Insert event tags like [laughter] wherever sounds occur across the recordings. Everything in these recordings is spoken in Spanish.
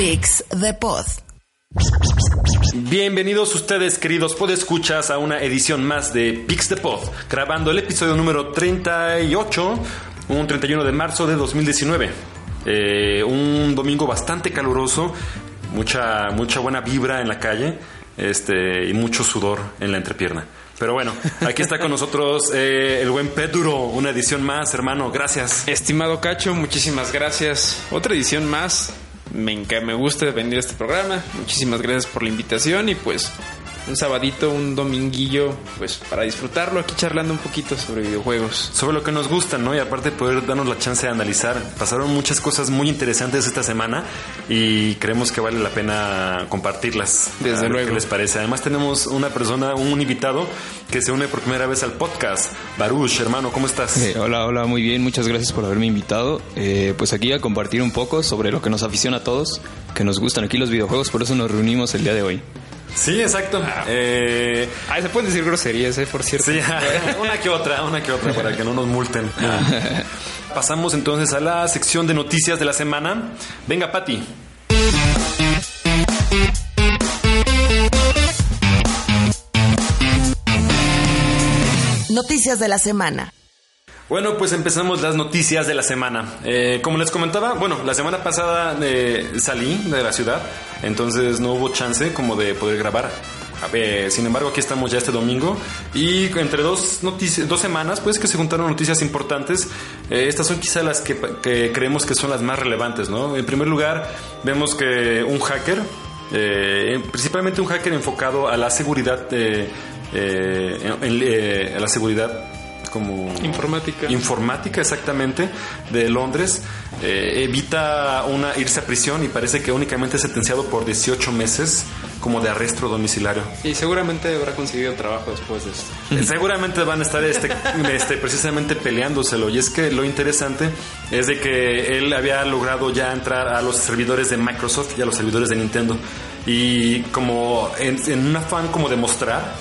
Pix de Pod. Bienvenidos ustedes, queridos podescuchas, a una edición más de Pix de Pod, grabando el episodio número 38, un 31 de marzo de 2019. Eh, un domingo bastante caluroso, mucha, mucha buena vibra en la calle este, y mucho sudor en la entrepierna. Pero bueno, aquí está con nosotros eh, el buen Pedro, una edición más, hermano, gracias. Estimado Cacho, muchísimas gracias. Otra edición más. Me, me gusta venir a este programa. Muchísimas gracias por la invitación y pues un sabadito, un dominguillo, pues para disfrutarlo aquí charlando un poquito sobre videojuegos. Sobre lo que nos gusta, ¿no? Y aparte poder darnos la chance de analizar. Pasaron muchas cosas muy interesantes esta semana y creemos que vale la pena compartirlas. Desde luego. ¿Qué les parece? Además tenemos una persona, un invitado que se une por primera vez al podcast. Baruch, hermano, ¿cómo estás? Eh, hola, hola, muy bien, muchas gracias por haberme invitado. Eh, pues aquí a compartir un poco sobre lo que nos aficiona a todos, que nos gustan aquí los videojuegos, por eso nos reunimos el día de hoy. Sí, exacto. Eh, Ah, se pueden decir groserías, eh, por cierto. Sí, [laughs] una que otra, una que otra para que no nos multen. [laughs] Pasamos entonces a la sección de noticias de la semana. Venga, Pati. Noticias de la semana. Bueno, pues empezamos las noticias de la semana. Eh, como les comentaba, bueno, la semana pasada eh, salí de la ciudad, entonces no hubo chance como de poder grabar. Sin embargo, aquí estamos ya este domingo y entre dos noticias, dos semanas, pues que se juntaron noticias importantes. Eh, estas son quizá las que, creemos que son las más relevantes, ¿no? En primer lugar, vemos que un hacker, principalmente un hacker enfocado a la seguridad, a la seguridad como Informática. informática exactamente de Londres eh, evita una irse a prisión y parece que únicamente es sentenciado por 18 meses como de arresto domiciliario. Y seguramente habrá conseguido trabajo después de esto. Eh, Seguramente van a estar este, [laughs] este, precisamente peleándoselo. Y es que lo interesante es de que él había logrado ya entrar a los servidores de Microsoft y a los servidores de Nintendo. Y como en, en un afán como de mostrar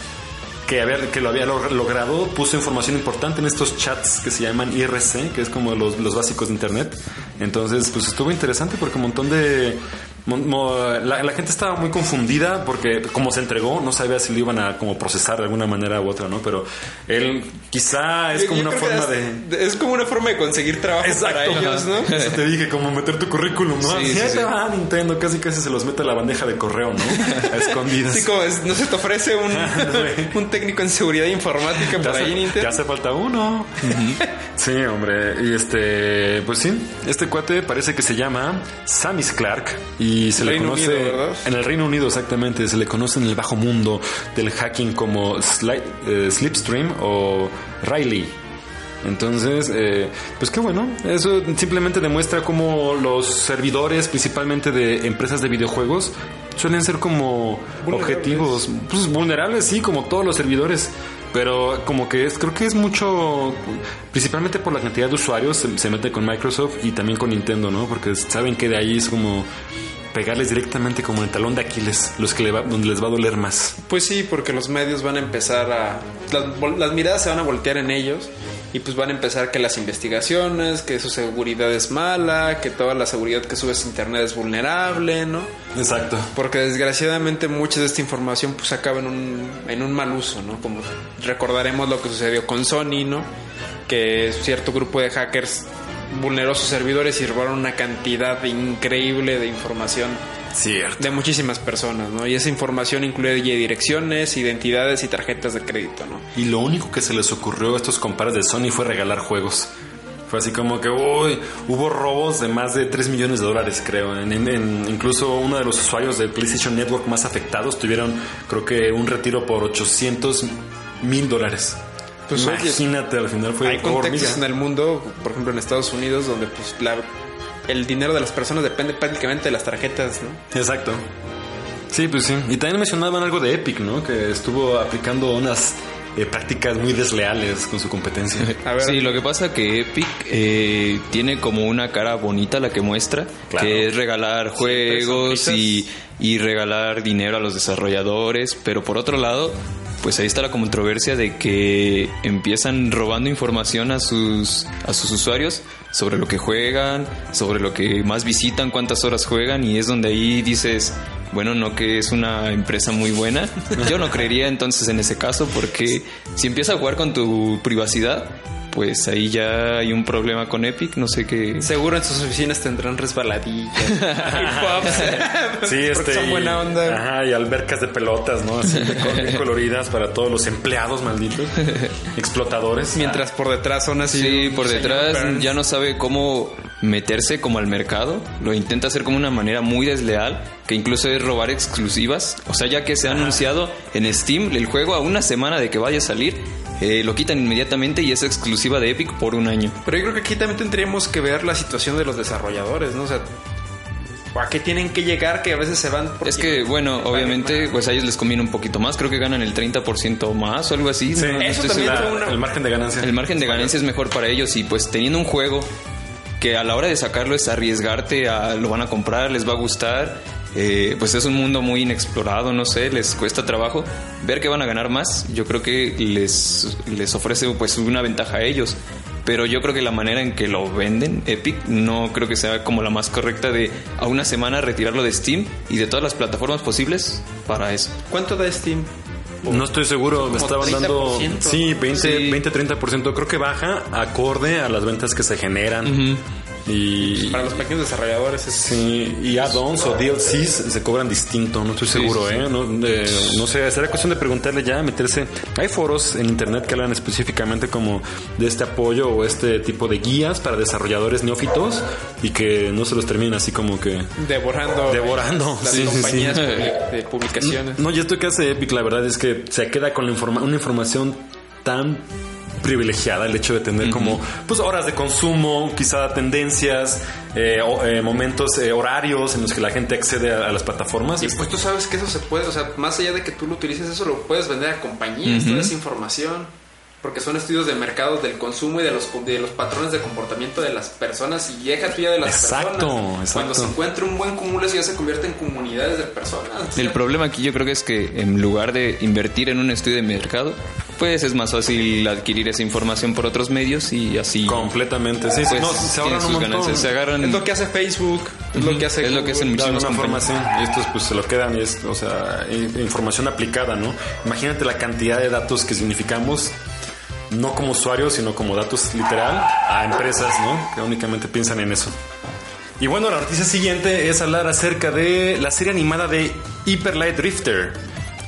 que, había, que lo había log- logrado, puso información importante en estos chats que se llaman IRC, que es como los, los básicos de Internet. Entonces, pues estuvo interesante porque un montón de... la, la gente estaba muy confundida porque como se entregó, no sabía si lo iban a como procesar de alguna manera u otra, ¿no? Pero él quizá es Yo- como yo una creo que forma es, de... Es como una forma de conseguir trabajo para ellos, ¿no? Eso te dije, como meter tu currículum, ¿no? Sí, sí, sí. va Nintendo, casi casi se los mete a la bandeja de correo, ¿no? A escondidas. Así como es- no se te ofrece un, [laughs] un técnico en seguridad informática por hace, ahí, te Nintendo. hace falta uno. Sí, hombre. Y este, pues sí, este cuate parece que se llama Samis Clark y se le conoce Unido, en el Reino Unido exactamente. Se le conoce en el bajo mundo del hacking como Sli- eh, Slipstream o Riley. Entonces, eh, pues qué bueno. Eso simplemente demuestra cómo los servidores, principalmente de empresas de videojuegos, suelen ser como objetivos, pues vulnerables, sí, como todos los servidores. Pero como que es, creo que es mucho, principalmente por la cantidad de usuarios, se, se mete con Microsoft y también con Nintendo, ¿no? Porque saben que de ahí es como pegarles directamente como en el talón de Aquiles, los que le va, donde les va a doler más. Pues sí, porque los medios van a empezar a... Las, las miradas se van a voltear en ellos y pues van a empezar que las investigaciones, que su seguridad es mala, que toda la seguridad que subes a internet es vulnerable, ¿no? Exacto. Porque desgraciadamente mucha de esta información pues acaba en un, en un mal uso, ¿no? Como recordaremos lo que sucedió con Sony, ¿no? Que cierto grupo de hackers vulneró sus servidores y robaron una cantidad increíble de información Cierto. de muchísimas personas, ¿no? Y esa información incluye direcciones, identidades y tarjetas de crédito, ¿no? Y lo único que se les ocurrió a estos compadres de Sony fue regalar juegos. Fue así como que uy, hubo robos de más de 3 millones de dólares, creo. En, en- incluso uno de los usuarios del PlayStation Network más afectados tuvieron, creo que, un retiro por 800 mil dólares. Pues, oye, Imagínate, al final fue Hay contextos en hormiga. el mundo, por ejemplo en Estados Unidos, donde pues la, el dinero de las personas depende prácticamente de las tarjetas, ¿no? Exacto. Sí, pues sí. Y también mencionaban algo de Epic, ¿no? Que estuvo aplicando unas eh, prácticas muy desleales con su competencia. [laughs] A ver, Sí, lo que pasa que Epic eh, tiene como una cara bonita la que muestra, Claro. que es regalar juegos y, y regalar dinero a los desarrolladores, pero por otro lado, pues ahí está la controversia de que empiezan robando información a sus, a sus usuarios sobre lo que juegan, sobre lo que más visitan, cuántas horas juegan y es donde ahí dices, bueno, no que es una empresa muy buena. Yo no creería entonces en ese caso porque si empieza a jugar con tu privacidad, pues ahí ya hay un problema con Epic, no sé qué. seguro en sus oficinas tendrán resbaladillas. [laughs] Sí, este. son y- buena onda. Ajá, y albercas de pelotas, ¿no? Así de coloridas para todos los empleados malditos. Explotadores. Mientras por detrás son así. Sí, por detrás Burns. ya no sabe cómo meterse como al mercado, lo intenta hacer como una manera muy desleal, que incluso es robar exclusivas, o sea, ya que se ha anunciado en Steam el juego a una semana de que vaya a salir, eh, lo quitan inmediatamente y es exclusiva de Epic por un año. Pero yo creo que aquí también tendríamos que ver la situación de los desarrolladores, ¿no? O sea, ¿a qué tienen que llegar que a veces se van? Es que, bueno, obviamente, más? pues a ellos les conviene un poquito más. Creo que ganan el 30% más o algo así. Sí, no- eso estoy también seguro. La- una- el margen de ganancia. El margen de ganancia es mejor para ellos y pues teniendo un juego que a la hora de sacarlo es arriesgarte a lo van a comprar, les va a gustar, eh, pues es un mundo muy inexplorado, no sé, les cuesta trabajo ver que van a ganar más, yo creo que les, les ofrece pues una ventaja a ellos. Pero yo creo que la manera en que lo venden, Epic, no creo que sea como la más correcta de a una semana retirarlo de Steam y de todas las plataformas posibles para eso. ¿Cuánto da Steam? No estoy seguro, me estaban dando 30%. sí, 20, Sí. 20, 30%, creo que baja acorde a las ventas que se generan. Y Para los pequeños desarrolladores es sí, y add-ons o DLCs se cobran distinto, no estoy seguro, sí, sí. eh, no, de- no sé, será cuestión de preguntarle ya, meterse. Hay foros en internet que hablan específicamente como de este apoyo o este tipo de guías para desarrolladores neófitos y que no se los terminen así como que devorando Devorando, las sí, compañías de [laughs] publicaciones. No, y esto que hace Epic, la verdad es que se queda con la informa- una información tan privilegiada el hecho de tener como pues horas de consumo, quizá tendencias, eh, o- eh, momentos, eh, horarios en los que la gente accede a, a las plataformas. Y pues tú sabes que eso se puede, o sea, más allá de que tú lo utilices, eso lo puedes vender a compañías, toda esa información. Porque son estudios de mercado del consumo y de los, de los patrones de comportamiento de las personas y deja tuya de las Exacto, personas. exacto. Cuando se encuentra un buen cúmulo, eso ya se convierte en comunidades de personas. El problema aquí yo creo que es que en lugar de invertir en un estudio de mercado, pues es más fácil adquirir esa información por otros medios y así Completamente, sí, pues, no, se tienen ahorran un sus montón. ganancias, se agarran Es lo que hace Facebook, es lo que hace es lo que hacen muchísimas. Y estos pues se lo quedan y es, o sea, in- información aplicada, ¿no? Imagínate la cantidad de datos que significamos, no como usuarios, sino como datos literal a empresas, ¿no? Que únicamente piensan en eso. Y bueno, la noticia siguiente es hablar acerca de la serie animada de Hyper Light Drifter.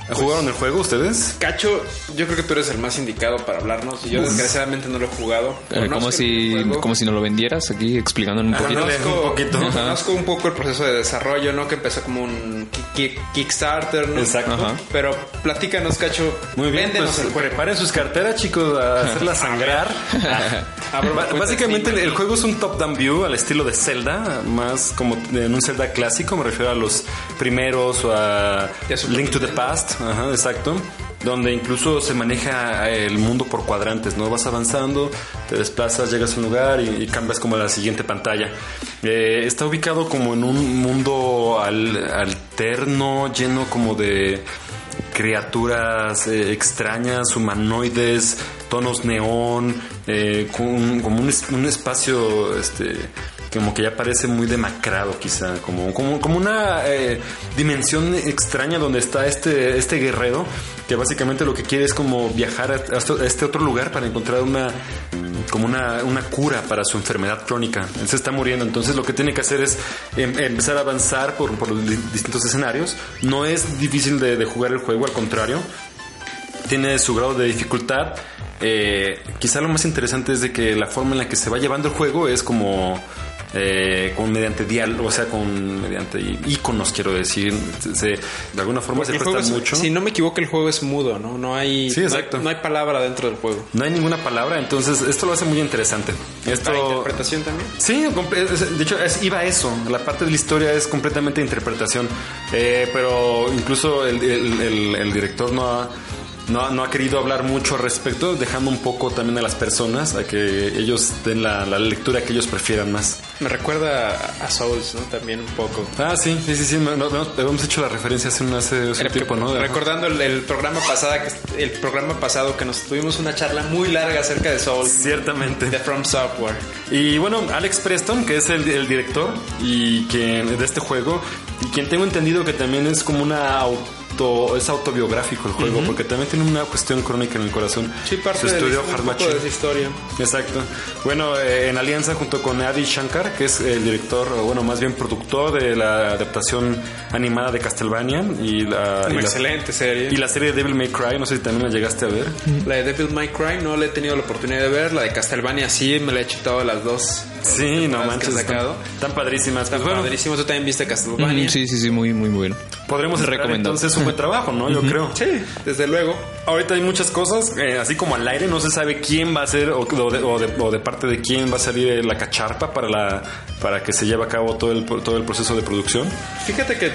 ¿Jugaron el juego ustedes? Cacho, yo creo que tú eres el más indicado para hablarnos. Y yo desgraciadamente no lo he jugado. Eh, como si como si nos lo vendieras aquí explicando un poquito. Conozco, un [laughs] poquito. conozco un poco el proceso de desarrollo, ¿no? Que empezó como un ki- ki- Kickstarter, ¿no? Exacto. Ajá. Pero platícanos, Cacho. Muy bien, Véndenos pues el juego. preparen sus carteras, chicos, a [laughs] hacerla sangrar. Básicamente el, juego es un top-down view al estilo de Zelda, más como en un Zelda clásico, me refiero a los primeros o a Link to the. Past, ajá, exacto, donde incluso se maneja el mundo por cuadrantes, ¿no? Vas avanzando, te desplazas, llegas a un lugar y, y cambias como a la siguiente pantalla. Eh, está ubicado como en un mundo al- alterno, lleno como de criaturas eh, extrañas, humanoides, tonos neón, eh, con- como un, un espacio este, como que ya parece muy demacrado quizá, como, como, como una eh, dimensión extraña donde está este, este guerrero que básicamente lo que quiere es como viajar a, este otro lugar para encontrar una como una, una cura para su enfermedad crónica. Él se está muriendo, entonces lo que tiene que hacer es em- empezar a avanzar por, por los di- distintos escenarios. No es difícil de, de jugar el juego, al contrario. tiene su grado de dificultad. Eh, quizá lo más interesante es de que la forma en la que se va llevando el juego es como eh, con mediante diálogo, o sea, con mediante iconos, quiero decir, se, de alguna forma se presta es- mucho. Si no me equivoco, el juego es mudo, ¿no? No hay, Sí, exacto. No hay, no hay palabra dentro del juego. No hay ninguna palabra, entonces esto lo hace muy interesante. Esto, ¿La interpretación también? Sí, de hecho es- iba a eso. La parte de la historia es completamente interpretación. Eh, pero incluso el, el- el- el director no ha, no, ha- no ha querido hablar mucho al respecto, dejando un poco también a las personas a que ellos den la, la lectura que ellos prefieran más. Me recuerda a- Souls, ¿no? También un poco. Ah, sí, sí, sí, sí. no- no- hemos, hecho la referencia hace, un- hace, un tiempo, ¿no? Recordando el, el programa pasado, que, el programa pasado que nos tuvimos una charla muy larga acerca de Souls, Ciertamente. de From Software. Y bueno, Alex Preston, que es el, el director y quien de este juego, y quien tengo entendido que también es como una auto, es autobiográfico el juego, porque también tiene una cuestión crónica en el corazón. Sí, parte Su de, estudio Machine. de esa historia. Exacto. Bueno, eh, en alianza junto con Adi Shankar, que es el director, o bueno, más bien productor de la adaptación animada de Castlevania y la, y Una la- excelente serie. y la serie Devil May Cry, no sé si también la llegaste a ver. La de Devil May Cry no la he tenido la oportunidad de ver. La de Castlevania sí, me la he chutado las dos. Sí, no manches, han están, sacado. están padrísimas. Está Pues bueno, padrísimo. Tú también viste Castlevania. Mm, Sí, sí, sí, muy, muy bueno. podremos esperar Recomendado. entonces un buen trabajo, ¿no? Yo creo. Sí, desde luego. Ahorita hay muchas cosas, eh, así como al aire, no se sabe quién va a ser o, o de, o de- o de parte de quién va a salir eh, la cacharpa para la para que se lleve a cabo todo el todo el proceso de producción. Fíjate que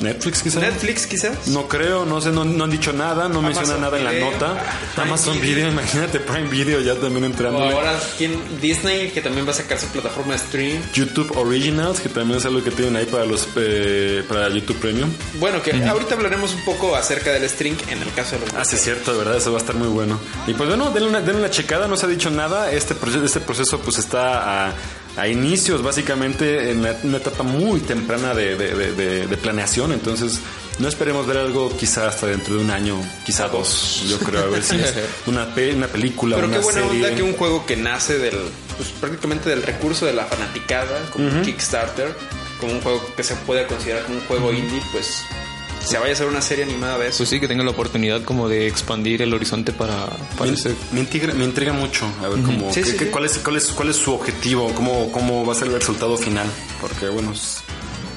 Netflix quizás. Netflix quizás. No creo, no sé, no, no han dicho nada, no menciona Amazon nada en la Video, nota. Prime Amazon Video. Video, [laughs] imagínate Prime Video ya también O entrando. ahora ¿quién? Disney, que también va a sacar su plataforma de stream. YouTube Originals, que también es algo que tienen ahí para los eh, para YouTube Premium. Bueno, que ahorita hablaremos un poco acerca del stream en el caso de los Ah, sí, es cierto, de verdad, eso va a estar muy bueno. Y pues bueno, denle una, denle una checada, no se ha dicho nada. Este proceso, este proceso pues está a, a inicios, básicamente, en la- una etapa muy temprana de, de- de- de- de planeación. Entonces, no esperemos ver algo quizá hasta dentro de un año, quizá dos. Yo creo, a ver si es [laughs] una, pe- una película, Pero una qué buena serie. onda que un juego que nace del, pues, prácticamente del recurso de la fanaticada, como un Kickstarter, como un juego que se puede considerar como un juego indie, pues se vaya a hacer una serie animada de eso. Pues sí, que tenga la oportunidad como de expandir el horizonte para, para Me, ese- me intriga, me intriga mucho a ver cómo, Sí, qué- sí, qué- sí. cuál, es, cuál, es, cuál es su objetivo, cómo, cómo va a ser el resultado final. Porque, bueno,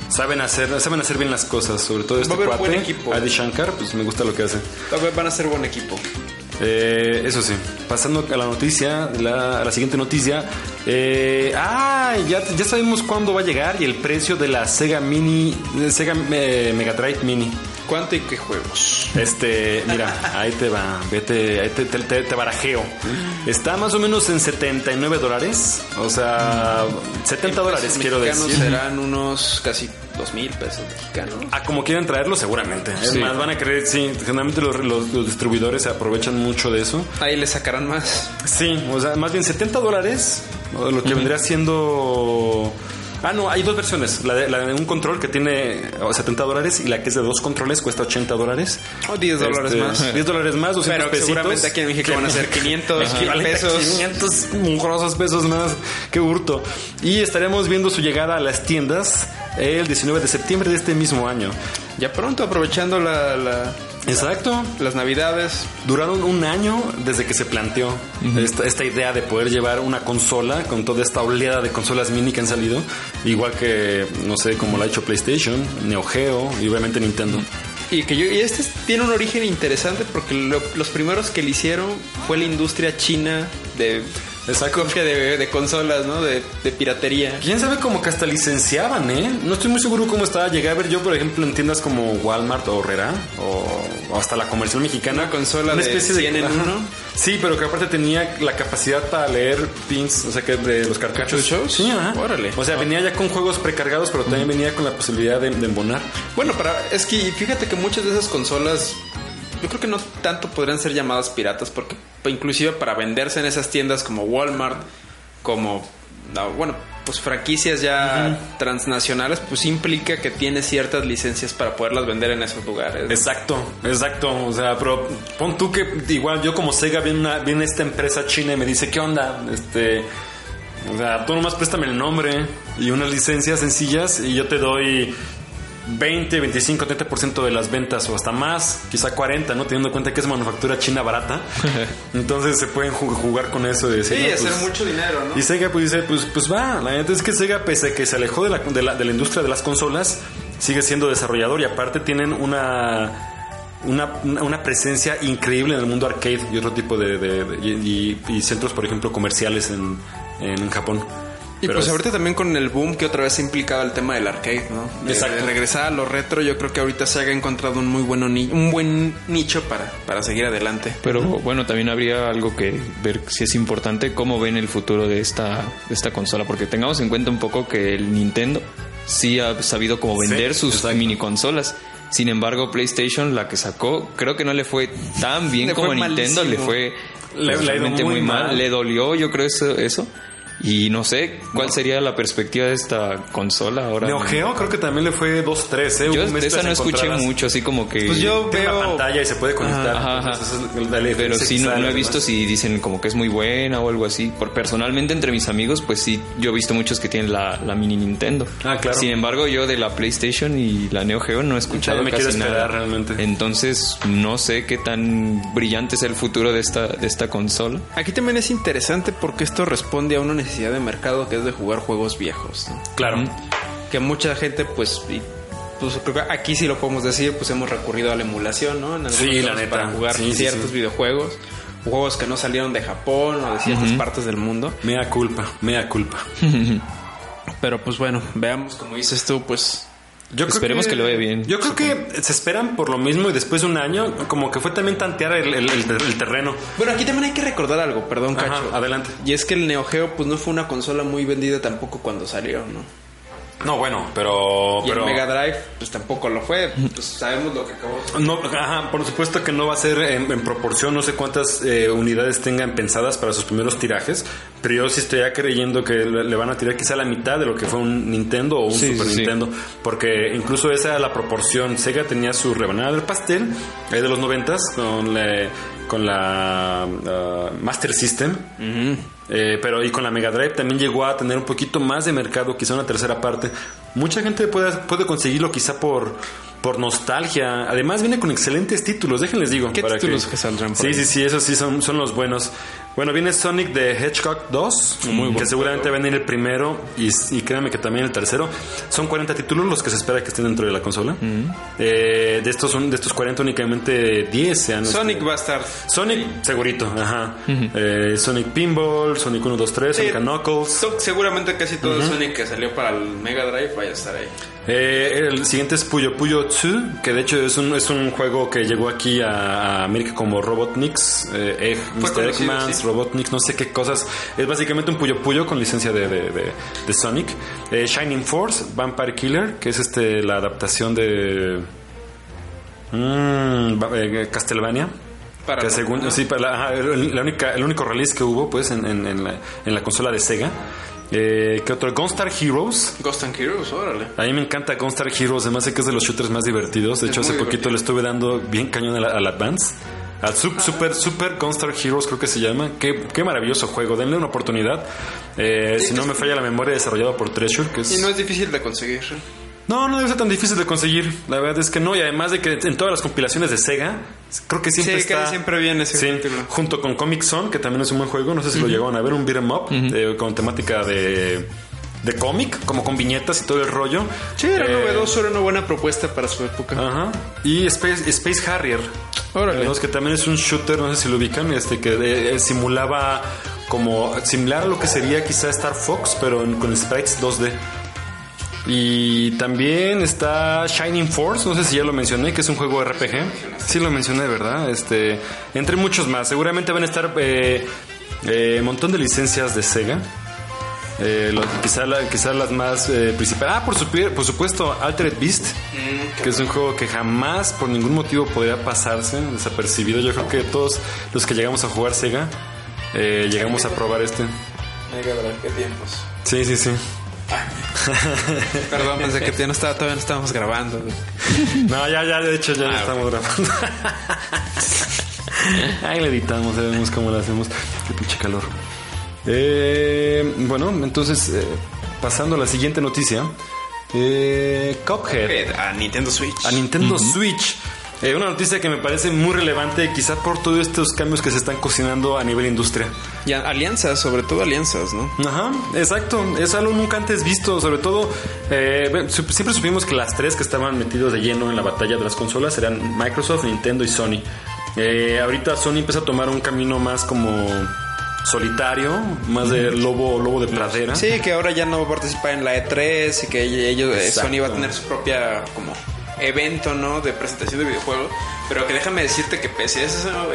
saben hacer, saben hacer bien las cosas, sobre todo este Va a haber cuate, buen equipo. Adi Shankar, pues me gusta lo que hace. Van a ser buen equipo. Eh, eso sí, pasando a la noticia, la, a la siguiente noticia. Eh, ah, ya, ya sabemos cuándo va a llegar y el precio de la Sega Mini, de Sega eh, Mega Drive Mini. ¿Cuánto y qué juegos? Este, mira, ahí te va, vete, ahí te, te, te- te barajeo. Está más o menos en 79 dólares, o sea, 70 dólares Pesos quiero decir. serán unos casi dos mil pesos mexicanos. A como quieren traerlo, seguramente. Es Sí. más, van a creer, sí, generalmente los, los- los distribuidores se aprovechan mucho de eso. Ahí le sacarán más. Sí, o sea, más bien 70 dólares, o lo que vendría siendo... Ah, no, hay dos versiones. La de, la de un control que tiene oh, 70 dólares y la que es de dos controles cuesta 80 dólares. O 10 dólares Este, más. 10 dólares más, 200 Pero pesitos. seguramente aquí en México van a ser [laughs] 500 [laughs] Equivalente a pesos. 500 mugrosos pesos más. Qué hurto. Y estaremos viendo su llegada a las tiendas el 19 de septiembre de este mismo año. Ya pronto, aprovechando la, la- Exacto. las navidades. Duraron un año desde que se planteó esta, esta idea de poder llevar una consola con toda esta oleada de consolas mini que han salido, igual que, no sé, como lo ha hecho PlayStation, Neo Geo y obviamente Nintendo. Y que yo, y este es- tiene un origen interesante porque lo- los primeros que le hicieron fue la industria china de Exacto. copia de, de consolas, ¿no? De, de piratería. Quién sabe cómo que hasta licenciaban, ¿eh? No estoy muy seguro cómo estaba. Llegué a ver yo, por ejemplo, en tiendas como Walmart o Herrera o, o hasta la comercial mexicana. Una consola de 100 en uno. Sí, pero que aparte tenía la capacidad para leer pins, o sea, que de los cartuchos. ¿Cartuchos? Sí, ajá. Órale. O sea, venía ya con juegos precargados, pero también venía con la posibilidad de, de embonar. Bueno, para es que fíjate que muchas de esas consolas yo creo que no tanto podrían ser llamadas piratas porque inclusive para venderse en esas tiendas como Walmart, como no, bueno, pues franquicias ya transnacionales, pues implica que tiene ciertas licencias para poderlas vender en esos lugares. Exacto, exacto. O sea, pero pon tú que igual yo como Sega viene, una, viene esta empresa china y me dice, ¿qué onda? Este, o sea, tú nomás préstame el nombre y unas licencias sencillas y yo te doy 20, 25, 30% de las ventas o hasta más, quizá 40, ¿no? Teniendo en cuenta que es manufactura china barata. [laughs] Entonces se pueden ju- jugar con eso y decir, Sí, no, hacer pues- mucho dinero, ¿no? Y Sega pues dice, pues, pues va, la neta es que Sega, pese a que se alejó de la, de la, de la industria de las consolas, sigue siendo desarrollador y aparte tienen una... Una, una- una presencia increíble en el mundo arcade y otro tipo de, de- de- y, y- y centros, por ejemplo, comerciales en, en Japón. Y pues es- ahorita también con el boom que otra vez ha implicado el tema del arcade, ¿no? Exacto. de regresar a lo retro, yo creo que ahorita se ha encontrado un muy bueno ni- un buen nicho para, para seguir adelante. Pero bueno, también habría algo que ver si es importante cómo ven el futuro de esta, de esta consola, porque tengamos en cuenta un poco que el Nintendo sí ha sabido como vender Sí, sus exacto. mini consolas. Sin embargo, PlayStation, la que sacó, creo que no le fue tan bien como Nintendo, le fue Le- le muy muy mal. mal. Le dolió, yo creo, eso. eso. Y no sé cuál sería la perspectiva de esta consola ahora. Neo Geo creo que también le fue 2-3, ¿eh? Yo de esa no escuché mucho, así como que... Pues yo Tiene una veo pantalla y se puede conectar. Ajá, entonces la- la Pero sí, no, no he visto si dicen como que es muy buena o algo así. Por, personalmente, entre mis amigos, pues sí, yo he visto muchos que tienen la, la mini Nintendo. Ah, claro. Sin embargo, yo de la PlayStation y la Neo Geo no he escuchado me casi quiero esperar nada. realmente. Entonces, no sé qué tan brillante es el futuro de esta, de esta consola. Aquí también es interesante porque esto responde a una necesidad de mercado que es de jugar juegos viejos, ¿no? Claro. Que mucha gente, pues, y- pues creo que aquí sí lo podemos decir, pues hemos recurrido a la emulación, ¿no? En algunos Sí, la neta. Para jugar Sí, ciertos sí. videojuegos, juegos que no salieron de Japón o de ciertas partes del mundo. Mea culpa, mea culpa. [laughs] Pero pues bueno, veamos como dices tú, pues Yo creo Esperemos que le vaya bien, Yo creo que se esperan por lo mismo y después de un año, como que fue también tantear el, el- el- el terreno. Bueno, aquí también hay que recordar algo, perdón, Ajá, Cacho. adelante. Y es que el Neo Geo pues no fue una consola muy vendida tampoco cuando salió, ¿no? No, bueno, pero. Y pero el Mega Drive pues tampoco lo fue. Pues sabemos lo que acabó. No, ajá, por supuesto que no va a ser en, en proporción, no sé cuántas eh, unidades tengan pensadas para sus primeros tirajes, pero yo sí estoy creyendo que le, le van a tirar quizá la mitad de lo que fue un Nintendo o un Sí, Super sí. Nintendo, porque incluso esa era la proporción. Sega tenía su rebanada del pastel eh, de los noventas con la, con la ah, Master System. Eh, pero y con la Mega Drive también llegó a tener un poquito más de mercado, quizá una tercera parte. Mucha gente puede, puede conseguirlo quizá por, por nostalgia. Además viene con excelentes títulos, déjenles digo. ¿Qué títulos que saldrán por Sí, ahí? sí, sí, esos sí son, son los buenos. Bueno, viene Sonic de Hedgehog 2, que seguramente va a venir el primero y, y créanme que también el tercero. Son 40 títulos los que se espera que estén dentro de la consola. Eh, de, estos, de estos 40 únicamente 10 se han... Sonic va a estar. Sonic, segurito, ajá. Eh, Sonic Pinball, Sonic 1, 2, 3, Sonic Sí. and Knuckles. Seguramente casi todo el Sonic que salió para el Mega Drive vaya a estar ahí. Eh, el siguiente es Puyo Puyo 2, que de hecho es un, es un juego que llegó aquí a, a América como Robotniks, eh, Egg, Mr. Eggmans, sí. Robotniks, no sé qué cosas. Es básicamente un Puyo Puyo con licencia de, de, de- de Sonic. Eh, Shining Force, Vampire Killer, que es este la adaptación de mm, eh, Castlevania. Para que según, sí, para la, única, el único release que hubo pues en, en- en la, en la consola de Sega. Eh, ¿Qué otro? Gunstar Heroes. Ghost and Heroes, órale. A mí me encanta Gunstar Heroes, además sé que es de los shooters más divertidos. De Es hecho, hace poquito le estuve dando bien cañón al, al Advance. Al Sup- Super, Super Gunstar Heroes creo que se llama. Qué, qué maravilloso juego, denle una oportunidad. Eh, si no me falla la memoria, desarrollado por Treasure, que es... Y no es difícil de conseguir. No, no debe ser tan difícil de conseguir. La verdad es que no. Y además de que en todas las compilaciones de Sega, creo que siempre Sí, está. siempre viene ese Sí, título. junto con Comic Zone, que también es un buen juego. No sé si lo llegaron a ver, un beat'em up eh, con temática de. De cómic, como con viñetas y todo el rollo. Sí, era Eh, novedoso, era una buena propuesta para su época. Ajá. Y Space, Space Harrier. Órale. Que también es un shooter, no sé si lo ubican, este que eh, simulaba como similar a lo que sería quizá Star Fox, pero en- con sprites 2D. Y también está Shining Force, no sé si ya lo mencioné, que es un juego RPG. Sí lo mencioné, ¿verdad? Este, entre muchos más. Seguramente van a estar eh, eh, un montón de licencias de Sega. Eh, lo- quizá, la- quizá las más eh, principales. Ah, por, supuesto, Altered Beast, que es un juego que jamás por ningún motivo podría pasarse desapercibido. Yo creo que todos los que llegamos a jugar Sega eh, llegamos a probar este. Mega Drive, qué tiempos. Sí, sí, sí. [laughs] Perdón, pensé que ya no estaba, todavía no estábamos grabando. [laughs] No, ya, ya, de hecho ya Ah, estamos grabando. [laughs] Ahí le editamos, ya vemos cómo lo hacemos. Qué pinche calor. Eh, bueno, entonces, eh, pasando a la siguiente noticia. Eh, Cuphead. A Nintendo Switch. A Nintendo Switch. Eh, una noticia que me parece muy relevante, quizá por todos estos cambios que se están cocinando a nivel industria. Y alianzas, sobre todo alianzas, ¿no? Ajá, exacto. Es algo nunca antes visto. Sobre todo, eh, siempre supimos que las tres que estaban metidos de lleno en la batalla de las consolas eran Microsoft, Nintendo y Sony. Eh, ahorita Sony empieza a tomar un camino más como solitario, más de lobo, lobo de pradera. Sí, que ahora ya no va a participar en la E3 y que ellos, eh, Exacto. Sony va a tener su propia como evento, ¿no? De presentación de videojuegos. Pero que déjame decirte que pese a eso,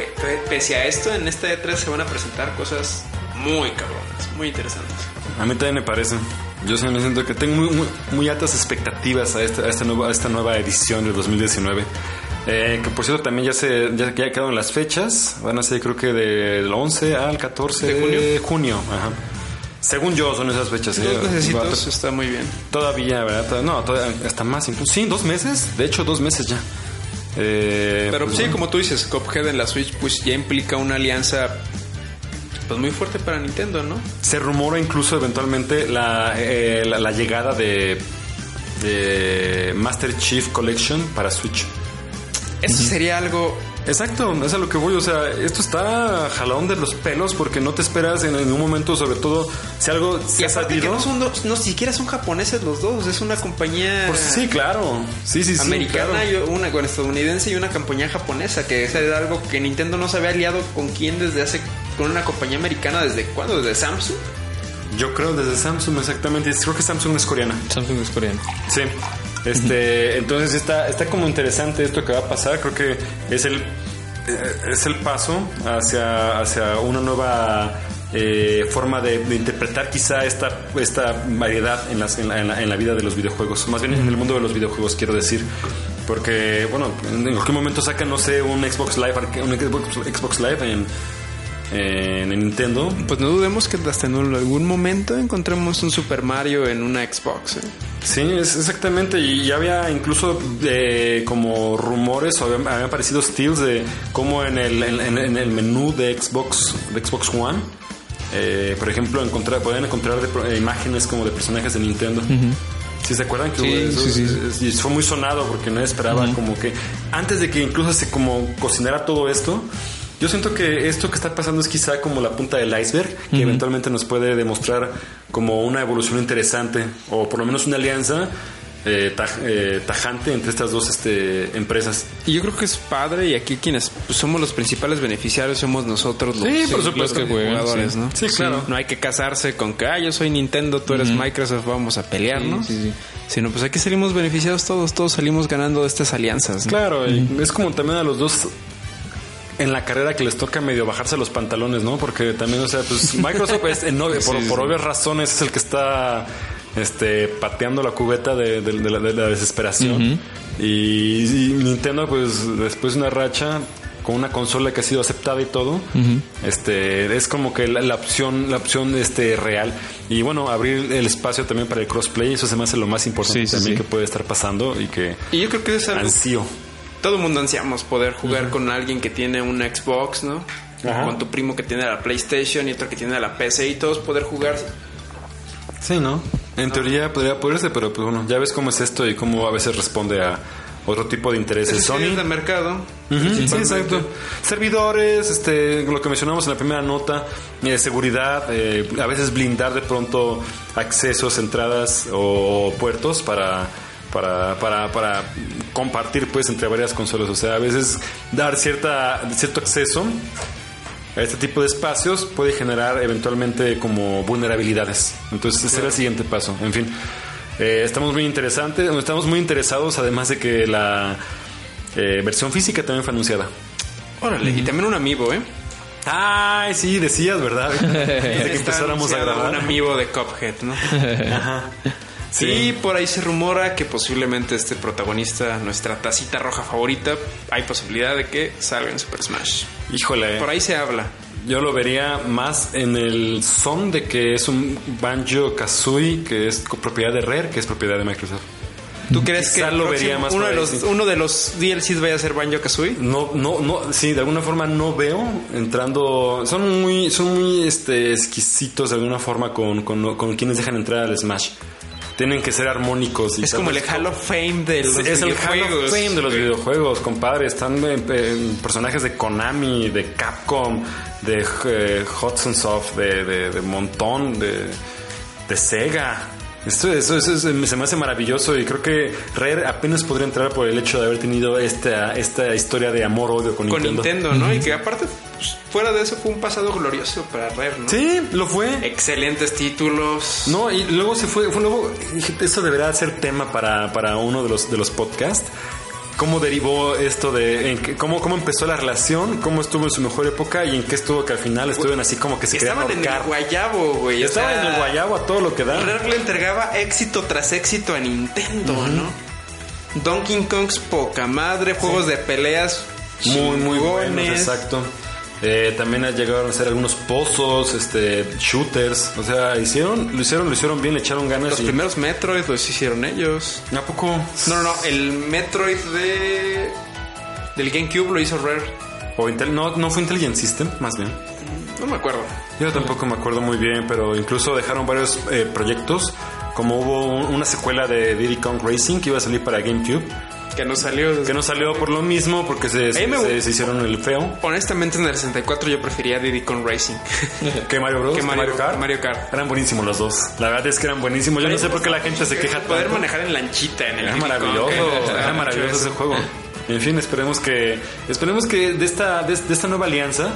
pese a esto, en esta E3 se van a presentar cosas muy cabronas, muy interesantes. A mí también me parece. Yo me siento que tengo muy, muy, muy altas expectativas a esta, a esta nueva, a esta nueva edición de 2019. Eh, que por cierto también ya se ya, ya quedaron las fechas. Van a ser creo que del 11 al 14 de ¿De junio. Ajá. Según yo son esas fechas. Dos necesitos, está muy bien. Todavía, ¿verdad? No, todavía, hasta más incluso. Sí, dos meses. De hecho, dos meses ya. Eh, Pero pues, sí, bueno. como tú dices, Cuphead en la Switch pues ya implica una alianza pues muy fuerte para Nintendo, ¿no? Se rumora incluso eventualmente la, eh, la, la llegada de, de Master Chief Collection para Switch. Eso sería algo Exacto, es a lo que voy. O sea, esto está jalón de los pelos porque no te esperas en ningún momento, sobre todo si algo se ha sabido. no, son dos- no siquiera son japoneses los dos, es una compañía Por- sí, claro. Sí, sí, sí. americana claro. y una bueno, estadounidense y una compañía japonesa, que era algo que Nintendo no se había aliado con quién desde hace con una compañía americana desde cuándo, desde Samsung. Yo creo desde Samsung, exactamente. Creo que Samsung es coreana. Samsung es coreano. Sí. Este, entonces está, está como interesante esto que va a pasar. Creo que es el, eh, es el paso hacia, hacia una nueva eh, forma de, interpretar quizá esta, esta variedad en, las, en, la, en la- en la vida de los videojuegos. Más bien en el mundo de los videojuegos, quiero decir. Porque, bueno, en cualquier momento sacan, no sé, un Xbox Live, un Xbox Live en, en, en Nintendo. Pues no dudemos que hasta en algún momento encontremos un Super Mario en una Xbox. ¿eh? Sí, es exactamente. Y ya había incluso eh, como rumores o habían, habían aparecido steals de cómo en el, en, en- el menú de Xbox, de Xbox One, eh, por ejemplo, encontrar, pueden encontrar de eh, imágenes como de personajes de Nintendo. ¿Sí se acuerdan que Sí, hubo eso? sí, sí. Es- Y fue muy sonado porque no esperaba como que antes de que incluso se como cocinara todo esto. Yo siento que esto que está pasando es quizá como la punta del iceberg, que eventualmente nos puede demostrar como una evolución interesante o por lo menos una alianza eh, taj- eh, tajante entre estas dos este, empresas. Y yo creo que es padre y aquí quienes pues, somos los principales beneficiarios somos nosotros los, Sí, por los supuesto. que jugadores, Sí. ¿no? Sí, claro. No hay que casarse con que, ah, yo soy Nintendo, tú eres Microsoft, vamos a pelearnos. Sí, sí, sí. Sino pues aquí salimos beneficiados todos, todos salimos ganando de estas alianzas. ¿no? Claro, y es como también a los dos en la carrera que les toca medio bajarse los pantalones, ¿no? Porque también, o sea, pues [laughs] Microsoft es, en obvio, por, Sí, por obvias razones es el que está este pateando la cubeta de, de- de la, de la desesperación. y, y Nintendo, pues después de una racha con una consola que ha sido aceptada y todo, este es como que la, la opción, la opción este real. Y bueno, abrir el espacio también para el crossplay, eso se me hace lo más importante Sí, sí, también sí. que puede estar pasando y que Y yo creo que es algo ansío. Todo el mundo ansiamos poder jugar con alguien que tiene un Xbox, ¿no? Ajá. Con tu primo que tiene la PlayStation y otro que tiene la PC y todos poder jugar. Sí, ¿no? En teoría podría poderse, pero pues bueno, ya ves cómo es esto y cómo a veces responde a otro tipo de intereses. Necesidades Sony. de mercado. Sí, exacto. Servidores, este, lo que mencionamos en la primera nota, eh, seguridad, eh, a veces blindar de pronto accesos, entradas o puertos para, para, para, para compartir pues entre varias consolas. O sea, a veces dar cierta, cierto acceso a este tipo de espacios puede generar eventualmente como vulnerabilidades. Entonces, ese será el siguiente paso. En fin, eh, estamos muy interesantes, estamos muy interesados, además de que la eh, versión física también fue anunciada. Órale, y también un amiibo, ¿eh? Ay, sí, decías, ¿verdad? [laughs] Desde que empezáramos a grabar. Un amiibo de Cuphead, ¿no? [laughs] Ajá. Sí, por ahí se rumora que posiblemente este protagonista, nuestra tacita roja favorita, hay posibilidad de que salga en Super Smash. Híjole, Por ahí se habla. yo lo vería más en el son de que es un Banjo Kazooie, que es propiedad de Rare, que es propiedad de Microsoft. ¿Tú crees Quizá que el lo próximo- vería más uno, de los, sí. uno de los DLCs vaya a ser Banjo Kazooie? No, no, no, sí, de alguna forma no veo entrando. Son muy, son muy este, exquisitos de alguna forma con, con, con quienes dejan entrar al Smash. Tienen que ser armónicos. Y Es como el. Hall of Fame de los es el Hall videojuegos. of Fame de los videojuegos, compadre. Están en, en personajes de Konami, de Capcom, de eh, Hudson Soft, de, de, de montón, de, de Sega. Esto, eso, eso es- se me hace maravilloso y creo que Rare apenas podría entrar por el hecho de haber tenido esta, esta historia de amor-odio con, Con Nintendo. Nintendo, ¿no? Y que aparte, pues, fuera de eso, fue un pasado glorioso para Rare, ¿no? Sí, lo fue. Excelentes títulos. No, y luego se fue, fue luego, esto deberá ser tema para, para uno de los, de los podcasts. ¿Cómo derivó esto de, en cómo, cómo empezó la relación, cómo estuvo en su mejor época y en qué estuvo que al final estuvieron así como que se Estaban en el guayabo, güey. o Estaban sea, en el guayabo a todo lo que da. Rare le entregaba éxito tras éxito a Nintendo, ¿no? Donkey Kong's poca madre, juegos de peleas Muy, muy buenos, exacto. Eh, también llegaron a hacer algunos pozos, este, shooters. O sea, hicieron, lo hicieron, lo hicieron bien, le echaron ganas. Los y- primeros Metroid los hicieron ellos. ¿A poco? No, no, no, el Metroid de del GameCube lo hizo Rare. O Intel- no, no fue Intelligent System, más bien. No me acuerdo. Yo tampoco me acuerdo muy bien, pero incluso dejaron varios eh, proyectos. Como hubo un- una secuela de Diddy Kong Racing que iba a salir para GameCube, Que no salió. que no salió por lo mismo porque se, se, me se- hicieron el feo. Honestamente, en el 64 yo prefería Diddy Kong Racing. [laughs] Que Mario Bros. Que Mario- Kart. Mario Kart. Eran buenísimos los dos. La verdad es que eran buenísimos. Yo no sé por qué la gente se queja Poder tanto. manejar en lanchita en el Era maravilloso, era maravilloso ese juego. En fin, esperemos que esperemos que de esta de, de esta nueva alianza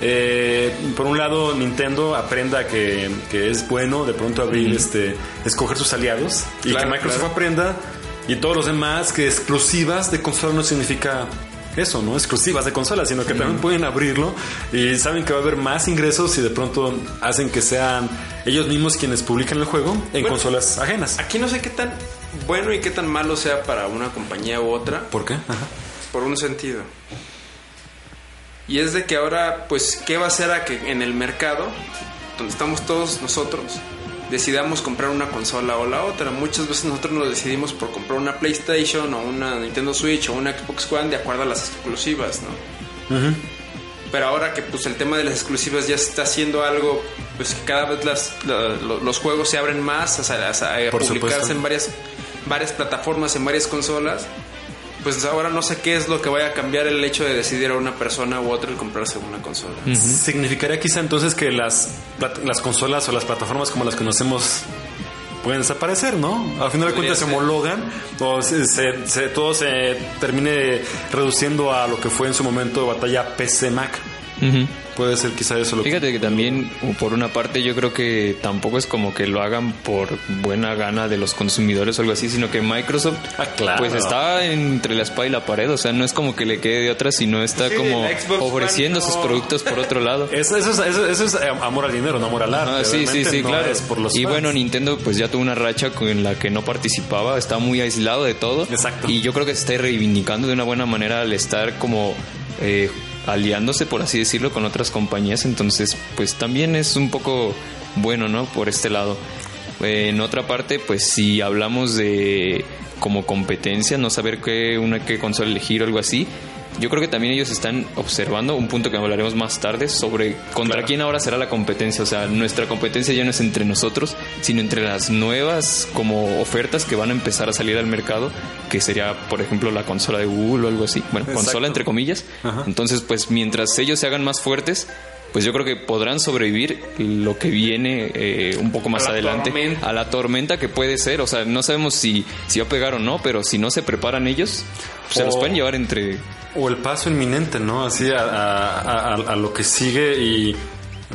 eh, por un lado Nintendo aprenda que, que es bueno de pronto abrir este escoger sus aliados y Claro, que Microsoft claro. aprenda y todos los demás que exclusivas de consola no significa eso, no exclusivas de consola, sino que también pueden abrirlo y saben que va a haber más ingresos y de pronto hacen que sean ellos mismos quienes publican el juego en Bueno. consolas ajenas. Aquí no sé qué tan bueno y qué tan malo sea para una compañía u otra, ¿Por qué? Ajá. por un sentido. Y es de que ahora, pues, ¿qué va a hacer a que en el mercado, donde estamos todos nosotros, decidamos comprar una consola o la otra? Muchas veces nosotros nos decidimos por comprar una PlayStation o una Nintendo Switch o una Xbox One de acuerdo a las exclusivas, ¿no? Pero ahora que pues el tema de las exclusivas ya está haciendo algo, pues que cada vez las, la- lo- los juegos se abren más, o sea, a, a Por publicarse supuesto. en varias, varias plataformas, en varias consolas. Pues ahora no sé qué es lo que vaya a cambiar el hecho de decidir a una persona u otra el comprarse una consola. Significaría quizá entonces que las, las consolas o las plataformas como las conocemos pueden desaparecer, ¿no? Al final de cuentas se homologan o se, se- se- todo se termine reduciendo a lo que fue en su momento batalla PC-Mac. Puede ser quizá eso lo que... Fíjate que también, por una parte, yo creo que tampoco es como que lo hagan por buena gana de los consumidores o algo así, sino que Microsoft, Ah, claro. pues está entre la espada y la pared. O sea, no es como que le quede de otra, sino está Sí, como ofreciendo sus productos por otro lado. [laughs] Eso, eso es, eso- eso es amor al dinero, no amor al arte. Ah, sí, sí, sí, no claro. es por los y fans. bueno, Nintendo pues ya tuvo una racha en la que no participaba, está muy aislado de todo. Exacto. Y yo creo que se está reivindicando de una buena manera al estar como eh, aliándose, por así decirlo, con otras compañías. Entonces, pues también es un poco bueno, ¿no? Por este lado. Eh, en otra parte, pues si hablamos de como competencia, no saber qué, una, qué consola elegir o algo así. Yo creo que también ellos están observando un punto que hablaremos más tarde sobre contra Claro. quién ahora será la competencia. O sea, nuestra competencia ya no es entre nosotros, sino entre las nuevas como ofertas que van a empezar a salir al mercado, que sería, por ejemplo, la consola de Google o algo así. Bueno, Exacto. consola entre comillas. Ajá. Entonces, pues mientras ellos se hagan más fuertes, pues yo creo que podrán sobrevivir lo que viene eh, un poco más A la adelante tormenta. a la tormenta que puede ser. O sea, no sabemos si, si va a pegar o no, pero si no se preparan ellos, pues se los pueden llevar entre... O el paso inminente, ¿no? Así a, a- a- lo que sigue y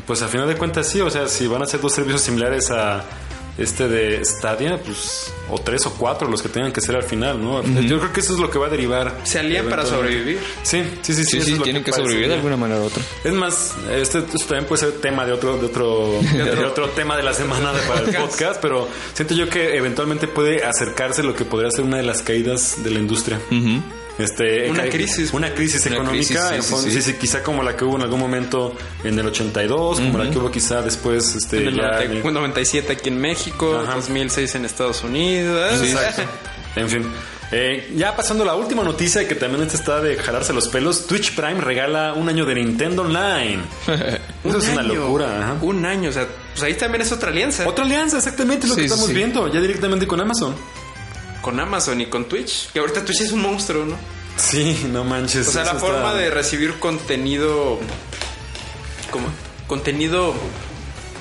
pues a final de cuentas sí, o sea, si van a ser dos servicios similares a este de Stadia, pues o tres o cuatro los que tengan que ser al final, ¿no? Yo creo que eso es lo que va a derivar. Se alían para sobrevivir. Sí, sí, sí, sí. Sí, eso sí, es lo tienen que, sobrevivir de alguna manera u otra. Es más, este esto también puede ser tema de otro, de otro, [laughs] de otro tema de la semana de- para el podcast, pero siento yo que eventualmente puede acercarse lo que podría ser una de las caídas de la industria. Este, Una crisis. Una crisis Una económica, crisis, sí, sí, sí, quizá como la que hubo en algún momento en el 82, como la que hubo quizá después, este, En el ya 90 en el- 97 aquí en México, Ajá. 2006 en Estados Unidos. Exacto. [laughs] En fin. Eh, ya pasando a la última noticia que también esta está de jalarse los pelos, Twitch Prime regala un año de Nintendo Online. [laughs] Eso es una locura. ajá. Un año, o sea, Pues ahí también es otra alianza. Otra alianza, exactamente, es lo que estamos viendo, ya directamente con Amazon. Con Amazon y con Twitch. Que ahorita Twitch es un monstruo, ¿no? Sí, no manches. O sea, la forma está- de recibir contenido. ¿Cómo? Contenido.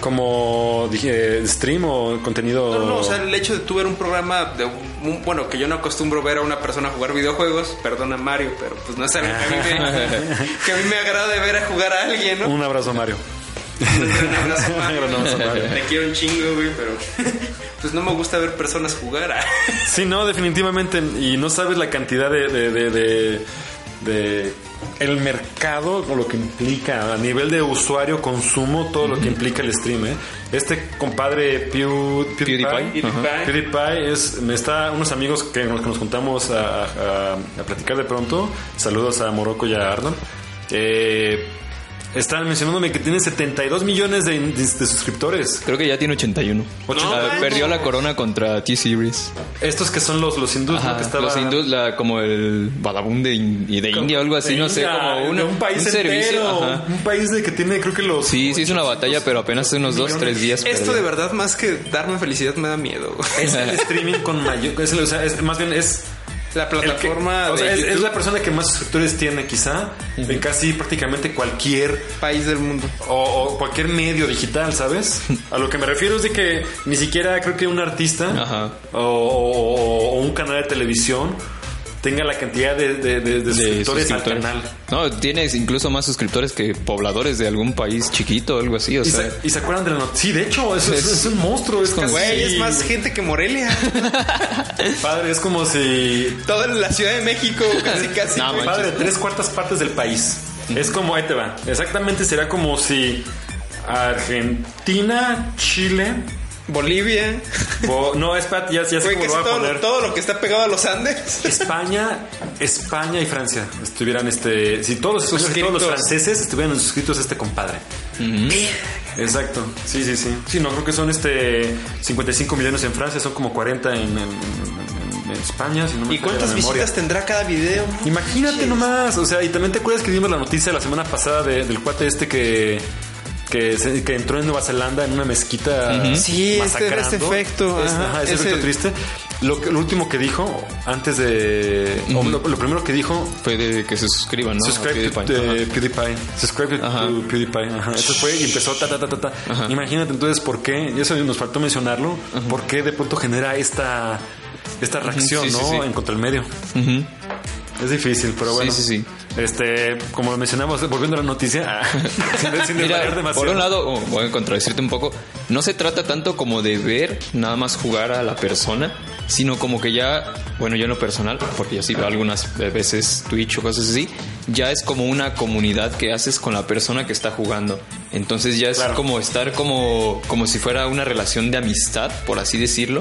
Como dije, stream o contenido... No, no, o sea, el hecho de tú ver un programa de un- bueno, que yo no acostumbro ver a una persona jugar videojuegos, perdona Mario, pero pues no es algo que a mí me, [laughs] que a mí me agrade ver a jugar a alguien, ¿no? Un abrazo, Mario. Un abrazo, Mario. Un abrazo, Mario. Te quiero un chingo, güey, pero pues no me gusta ver personas jugar. Sí, no, definitivamente. Y no sabes la cantidad de, de, de, de- de el mercado o lo que implica a nivel de usuario, consumo, todo lo que implica el stream. ¿eh? Este compadre Pew, PewDiePie, PewDiePie. Es, me está unos amigos que nos, que nos juntamos a, a- a platicar de pronto. Saludos a Morocco y a Arnold. Eh, están mencionándome que tiene 72 millones de, de- de suscriptores. Creo que ya tiene 81. No, La- manches. perdió la corona contra T-Series. Estos que son los, los hindús, ¿no? Que estaban- Los hindús, la, como el Badabun de, de India o algo así, no sé, como una- un país servicio. entero, ajá. un país de que tiene creo que los Sí, sí, es una batalla, pero apenas hace unos dos, tres días. Esto perdió. de verdad, más que darme felicidad, me da miedo. es el [laughs] streaming con mayor es, el- o sea, es- más bien es La que- plataforma o sea, de es, la persona que más suscriptores tiene quizá en casi prácticamente cualquier país del mundo. o, o cualquier medio digital, ¿sabes? [laughs] A lo que me refiero es de que ni siquiera creo que un artista Ajá. o, o- o un canal de televisión tenga la cantidad de, de- de- de de suscriptores al canal. No, tienes incluso más suscriptores que pobladores de algún país chiquito o algo así. O ¿Y sea, se, y se acuerdan de la noticia? Sí, de hecho, es, es- es un monstruo. Es, como- Güey, es más gente que Morelia. [laughs] Padre, es como si Toda la Ciudad de México, casi, casi. No. Padre, tres cuartas partes del país. Es como, ahí te va. Exactamente será como si Argentina, Chile. Bolivia. Bo- no, espérate, ya, lo voy a todo, poner. todo lo que está pegado a los Andes. España, España y Francia estuvieran este. Si todos, los franceses estuvieran suscritos a este compadre. Exacto. Sí, sí, sí. Sí, no, creo que son este 55 millones en Francia, son como 40 en, en- en- en España. Si no me ¿Y cuántas visitas tendrá cada video? Imagínate nomás, o sea, y también te acuerdas que dimos la noticia la semana pasada de- del cuate este que que, se- que entró en Nueva Zelanda en una mezquita Sí, este- este efecto, Es- ajá, ajá, ese ese- efecto triste. Lo, lo último que dijo antes de o lo, lo primero que dijo fue de que se suscriban, ¿no? A Subscribe to PewDiePie. eh, Ajá. PewDiePie. Subscribe to Ajá. PewDiePie. Ajá. Eso fue y empezó ta ta ta ta ta. Imagínate entonces por qué, y eso nos faltó mencionarlo, por qué de pronto genera esta esta reacción, Sí, sí, ¿no? sí. En contra el medio. Es difícil, pero Sí, bueno. sí, sí. Este, como lo mencionamos, volviendo a la noticia, sin, [laughs] sin Mira, demasiado. por un lado, oh, voy a contradecirte un poco, no se trata tanto como de ver nada más jugar a la persona, sino como que ya, bueno, yo en lo personal, porque yo sí veo algunas veces Twitch o cosas así, ya es como una comunidad que haces con la persona que está jugando. Entonces ya es Claro. como estar como, como si fuera una relación de amistad, por así decirlo.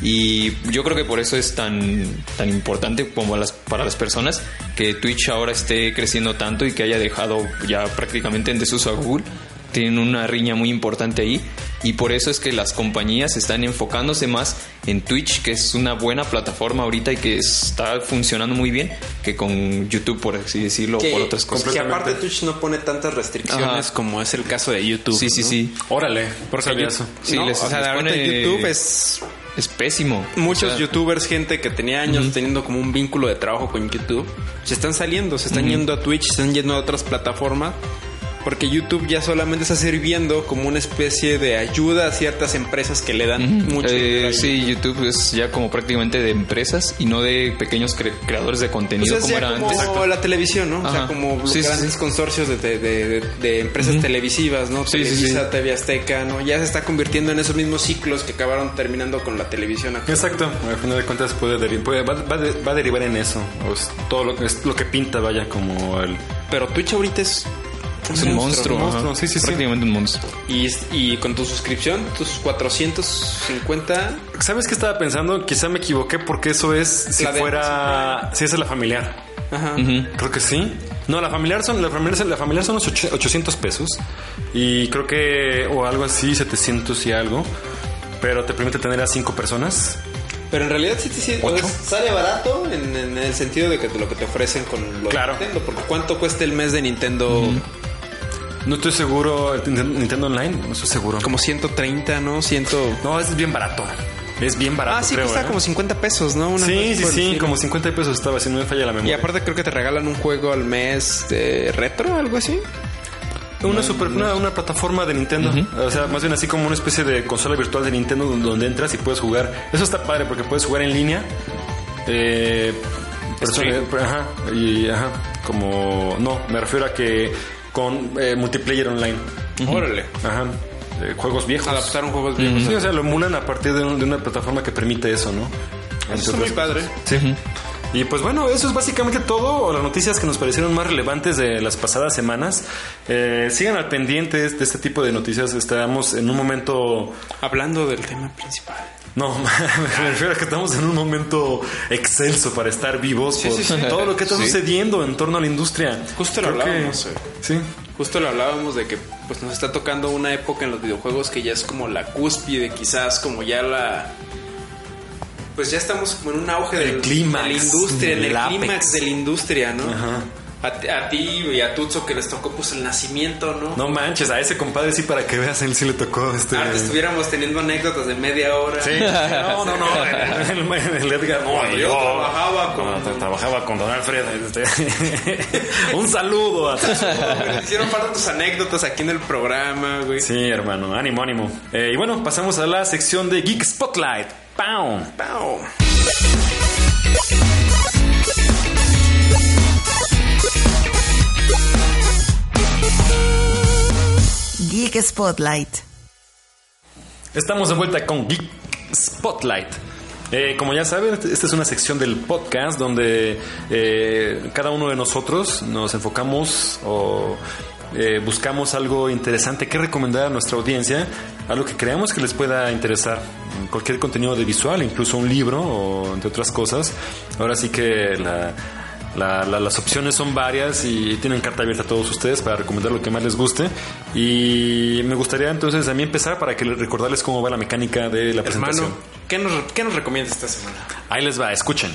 Y yo creo que por eso es tan, tan importante como las, para las personas que Twitch ahora esté creciendo tanto y que haya dejado ya prácticamente en desuso a Google. Tienen una riña muy importante ahí y por eso es que las compañías están enfocándose más en Twitch, que es una buena plataforma ahorita y que está funcionando muy bien, que con YouTube, por así decirlo, o por otras cosas. Que aparte Twitch no pone tantas restricciones Ajá. como es el caso de YouTube. Sí, sí, ¿no? sí. Órale, YouTube- eso. Sí, no, les- o sea, les pone- YouTube es Es pésimo. muchos O sea, youtubers, gente que tenía años teniendo como un vínculo de trabajo con YouTube, se están saliendo, se están yendo a Twitch, se están yendo a otras plataformas. Porque YouTube ya solamente está sirviendo como una especie de ayuda a ciertas empresas que le dan mucho Eh, sí, YouTube es ya como prácticamente de empresas y no de pequeños cre- creadores de Pues contenido es como ya era como antes. la televisión, ¿no? O sea, como Sí, grandes sí. consorcios de, de- de- de empresas televisivas, ¿no? Sí, sí, Televisa, sí. TV Azteca, ¿no? Ya se está convirtiendo en esos mismos ciclos que acabaron terminando con la televisión actual. Exacto, al final de cuentas puede, deri- puede- va, va de- va a derivar en eso. O es todo lo que es lo que pinta, vaya, como el Pero Twitch ahorita es Es un monstruo. un monstruo, sí, sí, sí. Prácticamente un monstruo. Y, y con tu suscripción, tus 450. ¿Sabes qué estaba pensando? Quizá me equivoqué porque eso es si de fuera si esa es la familiar. Ajá. Creo que sí. No, la familiar son la familiar, la familiar son los och- 800 pesos y creo que o algo así 700 y algo, pero te permite tener a cinco personas. Pero en realidad sí, te sí, pues, sale barato en, en el sentido de que lo que te ofrecen con lo Claro. de Nintendo. Porque ¿cuánto cuesta el mes de Nintendo? No estoy seguro, Nintendo Online, no estoy seguro. Como 130, ¿no? Ciento... No, es bien barato. Es bien barato. Ah, sí, creo, cuesta ¿eh? como 50 pesos, ¿no? Una Sí, sí, sí, como 50 pesos estaba, si no me falla la Y memoria. aparte creo que te regalan un juego al mes de retro, algo así. Una, super, una, una plataforma de Nintendo. O sea, más bien así como una especie de consola virtual de Nintendo donde, donde entras y puedes jugar. Eso está padre porque puedes jugar en línea. Eh, persona- ajá, y ajá, como... No, me refiero a que con eh, multiplayer online. Órale. Ajá. eh, juegos viejos. Adaptaron juegos viejos. Sí, o sea, lo emulan a partir de, un- de una plataforma que permite eso, ¿no? Eso está muy padre. Sí. Y pues bueno, eso es básicamente todo, o las noticias que nos parecieron más relevantes de las pasadas semanas. Eh, sigan al pendiente de este tipo de noticias. Estamos en un momento... Hablando del tema principal. No, [laughs] me refiero a que estamos en un momento excelso para estar vivos Sí, por sí, sí. todo lo que está sucediendo en torno a la industria. Justo lo Creo que- hablábamos, eh. Sí. Justo lo hablábamos de que pues nos está tocando una época en los videojuegos que ya es como la cúspide, quizás como ya la pues ya estamos como en un auge El del- clímax, de la industria, en el el clímax de la industria, ¿no? Ajá. A, ti- a ti y a Tutso que les tocó pues el nacimiento, ¿no? No manches, a ese compadre sí para que veas, él sí le tocó este... Ahora que estuviéramos teniendo anécdotas de media hora. Sí, no, no, no. [laughs] El, el Edgar, no, yo trabajaba con- no, tra- trabajaba con Don Alfred. este. [laughs] Un saludo a Nos hicieron falta tus anécdotas aquí en el programa, güey. Sí, hermano, ánimo, ánimo. Eh, y bueno, pasamos a la sección de Geek Spotlight. ¡Pau! Pau. Geek Spotlight. Estamos de vuelta con Geek Spotlight. Eh, como ya saben, esta es una sección del podcast donde eh, cada uno de nosotros nos enfocamos o eh, buscamos algo interesante que recomendar a nuestra audiencia, algo que creamos que les pueda interesar. Cualquier contenido de visual, incluso un libro o entre otras cosas. Ahora sí que la, la- la- las opciones son varias y tienen carta abierta a todos ustedes para recomendar lo que más les guste. Y me gustaría entonces a mí empezar para que les- recordarles cómo va la mecánica de la presentación. Hermano, ¿qué nos, ¿qué nos recomiendas esta semana? Ahí les va, escuchen.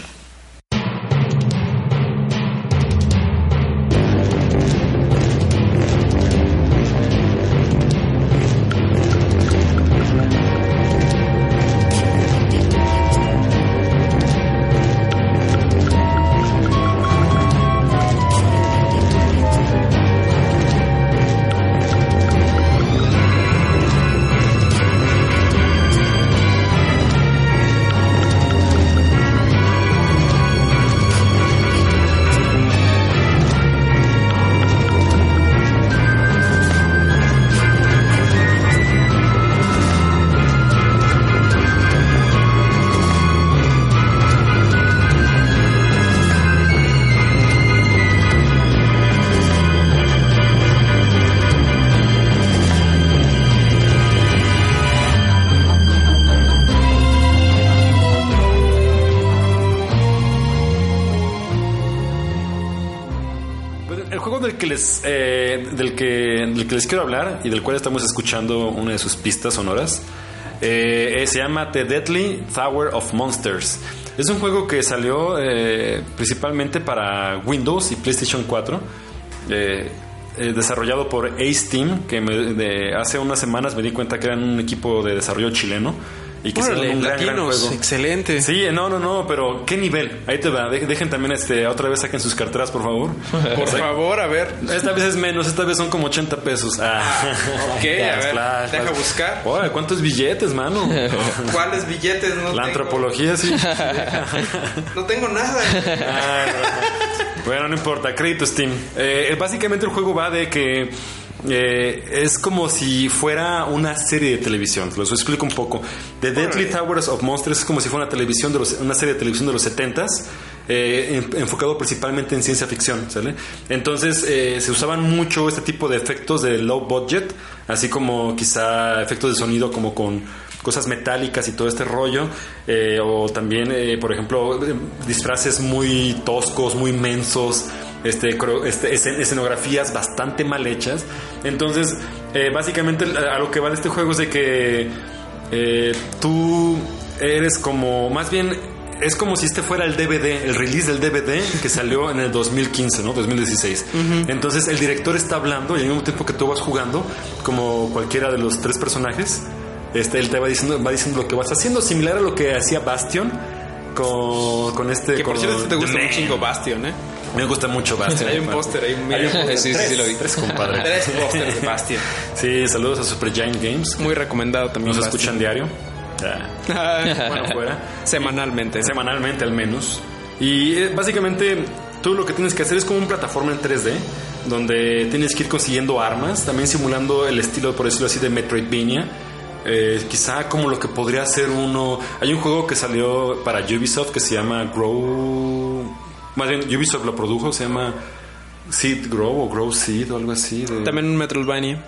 Eh, del que del que les quiero hablar y del cual estamos escuchando una de sus pistas sonoras eh, se llama The Deadly Tower of Monsters. Es un juego que salió eh, principalmente para Windows y PlayStation 4. eh, eh, desarrollado por Ace Team, que hace unas semanas me di cuenta que eran un equipo de desarrollo chileno y que Órale, un gran, gran latinos, juego. excelente. Sí, no, no, no, pero ¿qué nivel? Ahí te va. De- Dejen también este, otra vez saquen sus carteras, por favor. [laughs] Por favor, a ver. Esta vez es menos, esta vez son como 80 pesos. Ah. Ok, [laughs] a ver, deja buscar. ¿cuántos billetes, mano? [laughs] ¿Cuáles billetes? No La tengo. antropología, sí. No tengo nada. Ah, no. Bueno, no importa, crédito Steam. Eh, básicamente el juego va de que eh, es como si fuera una serie de televisión. Los explico un poco. The Deadly Towers of Monsters es como si fuera una televisión de los, una serie de televisión de los 70s. eh, en- enfocado principalmente en ciencia ficción, ¿sale? Entonces eh, se usaban mucho este tipo de efectos de low budget, así como quizá efectos de sonido como con cosas metálicas y todo este rollo, eh, o también, eh, por ejemplo, disfraces muy toscos, muy mensos, este, este, escen- escenografías bastante mal hechas. Entonces, eh, básicamente a lo que va de este juego es de que eh, tú eres como, más bien, es como si este fuera el DVD, el release del DVD que salió en el 2015, ¿no? 2016. Entonces el director está hablando y al mismo tiempo que tú vas jugando, como cualquiera de los tres personajes, este, él te va diciendo, va diciendo lo que vas haciendo, similar a lo que hacía Bastion con, con este. Que por con cierto te gusta un chingo Bastion, ¿eh? Me gusta mucho Bastion. Hay un póster ahí, Hay un póster, Sí, sí, lo vi. Tres, compadre. Tres pósters de Bastion. Sí, saludos a Super Giant Games. Muy recomendado también. Nos Bastion. escuchan diario. Bueno, fuera. Semanalmente. Semanalmente al menos. Y eh, básicamente tú lo que tienes que hacer es como un plataforma en 3D, donde tienes que ir consiguiendo armas, también simulando el estilo, por decirlo así, de Metroidvania. Eh, quizá como lo que podría ser uno... Hay un juego que salió para Ubisoft que se llama Grow... Más bien, Ubisoft lo produjo, se llama Seed Grow o Grow Seed o algo así. de- También un Metroidvania.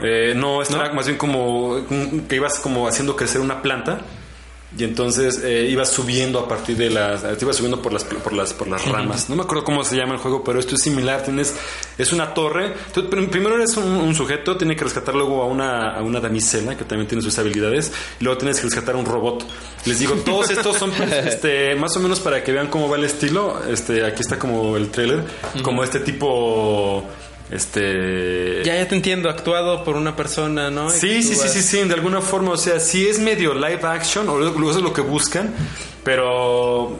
eh, no, esto era más bien como que ibas como haciendo crecer una planta y entonces eh, ibas subiendo a partir de las, te ibas subiendo por las por las por las ramas. No me acuerdo cómo se llama el juego, pero esto es similar. Tienes es una torre. Tú prim- primero eres un, un sujeto, tiene que rescatar luego a una a una damisela que también tiene sus habilidades. Y luego tienes que rescatar a un robot. Les digo, todos estos son [laughs] este más o menos para que vean cómo va el estilo. Este aquí está como el trailer, como este tipo este Ya, ya te entiendo, actuado por una persona, ¿no? Sí, sí, sí, sí, sí, de alguna forma, o sea, sí es medio live action, o eso es lo que buscan, pero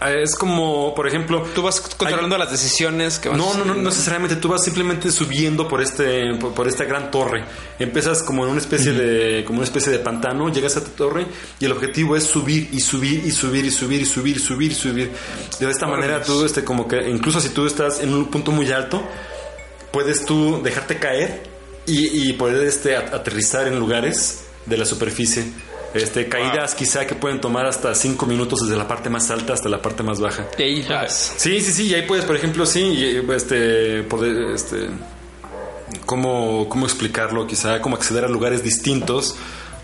eh, es como, por ejemplo, Tú vas controlando las decisiones que vas no, no, no, no necesariamente. Tú vas simplemente subiendo por este, por, por esta gran torre. Empiezas como en una especie de, como una especie de pantano. Llegas a tu torre y el objetivo es subir y subir y subir y subir y subir y subir y subir. De esta manera tú, este, como que, incluso si tú estás en un punto muy alto, puedes tú dejarte caer y, y poder, este, at- aterrizar en lugares de la superficie. Este, caídas quizá que pueden tomar hasta 5 minutos desde la parte más alta hasta la parte más baja. Y ahí. Sí, sí, sí, y ahí puedes, por ejemplo, sí, y, este, poder, este, cómo, cómo explicarlo, quizá cómo acceder a lugares distintos.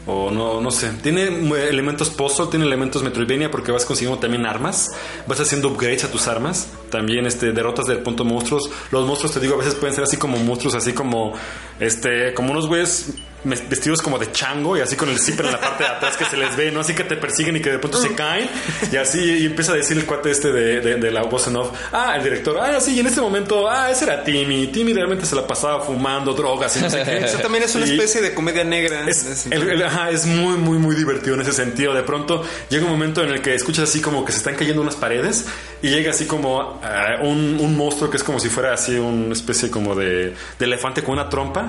O no, no sé. Tiene elementos puzzle, tiene elementos Metroidvania porque vas consiguiendo también armas. Vas haciendo upgrades a tus armas. También este, derrotas del punto monstruos. Los monstruos, te digo, a veces pueden ser así como monstruos, así como este, como unos güeyes vestidos como de chango y así con el zipper en la parte de atrás que se les ve, ¿no? Así que te persiguen y que de pronto se caen. Y así y empieza a decir el cuate este de, de- de la voz en off. Ah, el director. Ah, sí, y en este momento, ah, ese era Timmy. Timmy realmente se la pasaba fumando drogas y no sé qué. [laughs] Eso también es una Y- especie de comedia negra. es, ese el- sentido. el- ajá, es muy, muy, muy divertido en ese sentido. De pronto llega un momento en el que escuchas así como que se están cayendo unas paredes y llega así como ah, un, un monstruo que es como si fuera así una especie como de, de elefante con una trompa,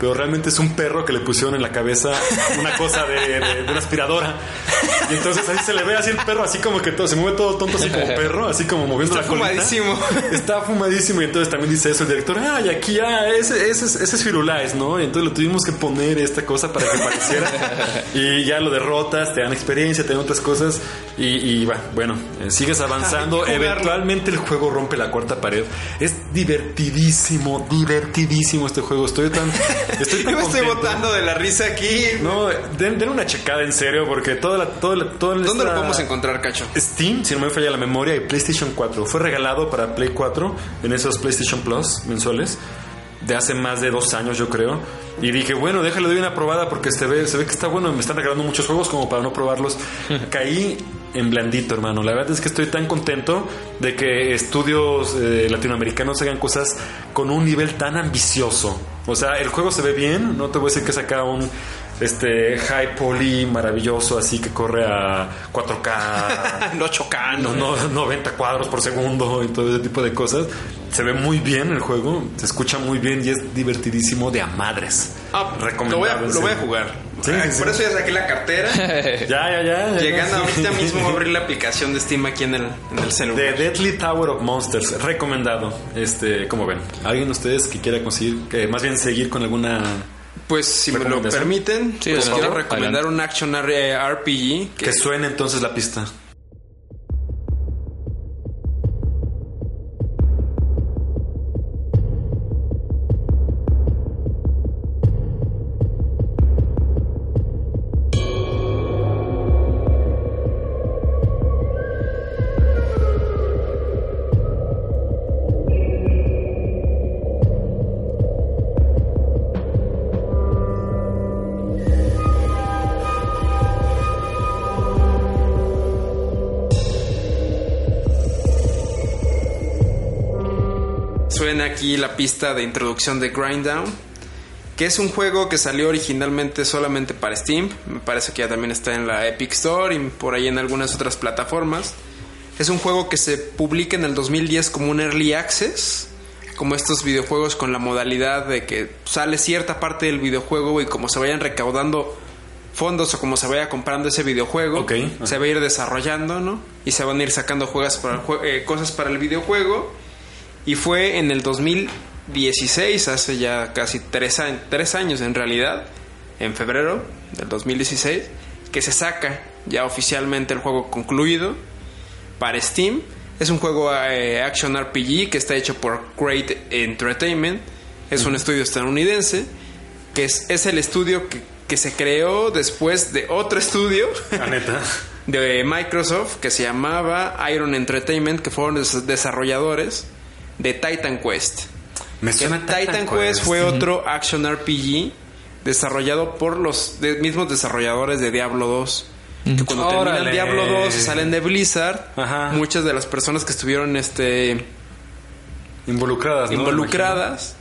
pero realmente es un perro que le pusieron en la cabeza una cosa de, de- de una aspiradora. Y entonces así se le ve así el perro, así como que todo, se mueve todo tonto, así como perro, así como moviendo Está la colita. fumadísimo. Está fumadísimo y entonces también dice eso el director, ah, y aquí, ah, ese, ese, es- ese es Firulais, ¿no? Y entonces lo tuvimos que poner esta cosa para que pareciera. y ya lo derrotas, te dan experiencia, te dan otras cosas y, y va, bueno, eh, sigues avanzando. Jugarlo. Eventualmente el juego rompe la cuarta pared. Es divertidísimo, divertidísimo este juego. Estoy tan... Estoy [laughs] Yo me estoy botando de la risa aquí. No, den, den una checada en serio porque toda la... Toda la toda ¿Dónde esta- lo podemos encontrar, Cacho? Steam, si no me falla la memoria, y PlayStation 4. Fue regalado para Play 4 en esos PlayStation Plus mensuales de hace más de dos años, yo creo. Y dije, bueno, déjale doy una probada porque se ve, se ve que está bueno. Me están regalando muchos juegos como para no probarlos. [laughs] Caí en blandito, hermano. La verdad es que estoy tan contento de que estudios eh, latinoamericanos hagan cosas con un nivel tan ambicioso. O sea, el juego se ve bien. No te voy a decir que saca un este high poly maravilloso así que corre a 4K [laughs] No chocando. no, no, 90 cuadros por segundo y todo ese tipo de cosas. Se ve muy bien el juego, se escucha muy bien y es divertidísimo de a madres. Ah, Recomendable, lo voy a, lo voy a jugar. Sí, sí, Por eso ya saqué la cartera. [laughs] Ya, ya, ya. Llegando ahorita mismo a abrir la aplicación de Steam aquí en el, en el celular. The Deadly Tower of Monsters, recomendado. Este, como ven, alguien de ustedes que quiera conseguir, que más bien seguir con alguna Pues si me lo permiten, Sí, pues quiero recomendar un action RPG que que suene entonces la pista. Pista de introducción de Grind Down, que es un juego que salió originalmente solamente para Steam. Me parece que ya también está en la Epic Store y por ahí en algunas otras plataformas. Es un juego que se publica en el 2010 como un Early Access, como estos videojuegos con la modalidad de que sale cierta parte del videojuego y como se vayan recaudando fondos o como se vaya comprando ese videojuego, se va a ir desarrollando, ¿no? Y se van a ir sacando juegas para eh, cosas para el videojuego. Y fue en el 2016, hace ya casi tres, años, tres años en realidad, en febrero del 2016, que se saca ya oficialmente el juego concluido para Steam. Es un juego eh, Action RPG que está hecho por Great Entertainment. Es un estudio estadounidense que es, es el estudio que, que se creó después de otro estudio neta. [laughs] de Microsoft que se llamaba Iron Entertainment, que fueron des- desarrolladores de Titan Quest. Me suena Titan, Quest fue otro action RPG desarrollado por los de- mismos desarrolladores de Diablo 2. Que cuando terminan. Diablo 2 y salen de Blizzard, Ajá. muchas de las personas que estuvieron este Involucradas, ¿no? involucradas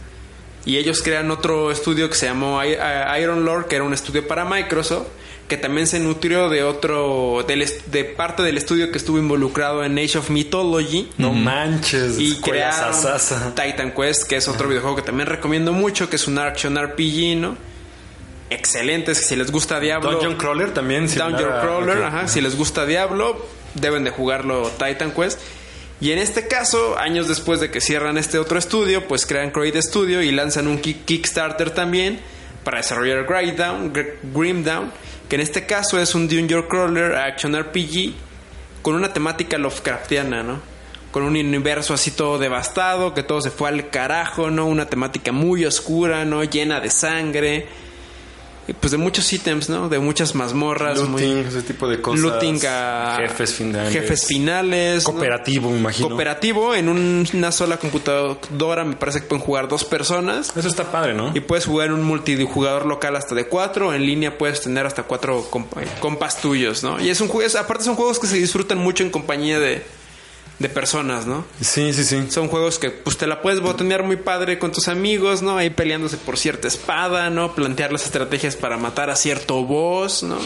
y ellos crean otro estudio que se llamó I- Iron Lord que era un estudio para Microsoft que también se nutrió de otro de parte del estudio que estuvo involucrado en Age of Mythology No manches. y crearon. Titan Quest que es otro videojuego que también recomiendo mucho que es un action RPG no excelente si les gusta Diablo Dungeon Crawler también. Dungeon Crawler, ajá. Si les gusta Diablo, deben de jugarlo Titan Quest. Y en este caso, años después de que cierran este otro estudio, pues crean Create Studio y lanzan un kick- Kickstarter también para desarrollar Grim Down, Gr- Grim Down, que en este caso es un Dungeon Crawler Action RPG con una temática Lovecraftiana, ¿no? Con un universo así todo devastado, que todo se fue al carajo, ¿no? Una temática muy oscura, ¿no? Llena de sangre. Pues de muchos ítems, ¿no? De muchas mazmorras. muy- Looting, ese tipo de cosas. looting a Jefes finales. jefes finales ¿no? Cooperativo, me imagino. cooperativo en un- una sola computadora me parece que pueden jugar dos personas Eso está padre, ¿no? y puedes jugar en un multijugador local hasta de cuatro en línea puedes tener hasta cuatro compa- compas tuyos no y es un juego aparte son juegos que se disfrutan mucho en compañía de de personas no Sí, sí, sí. son juegos que pues te la puedes botonear muy padre con tus amigos, ¿no? Ahí peleándose por cierta espada, ¿no? Plantear las estrategias para matar a cierto boss, ¿no?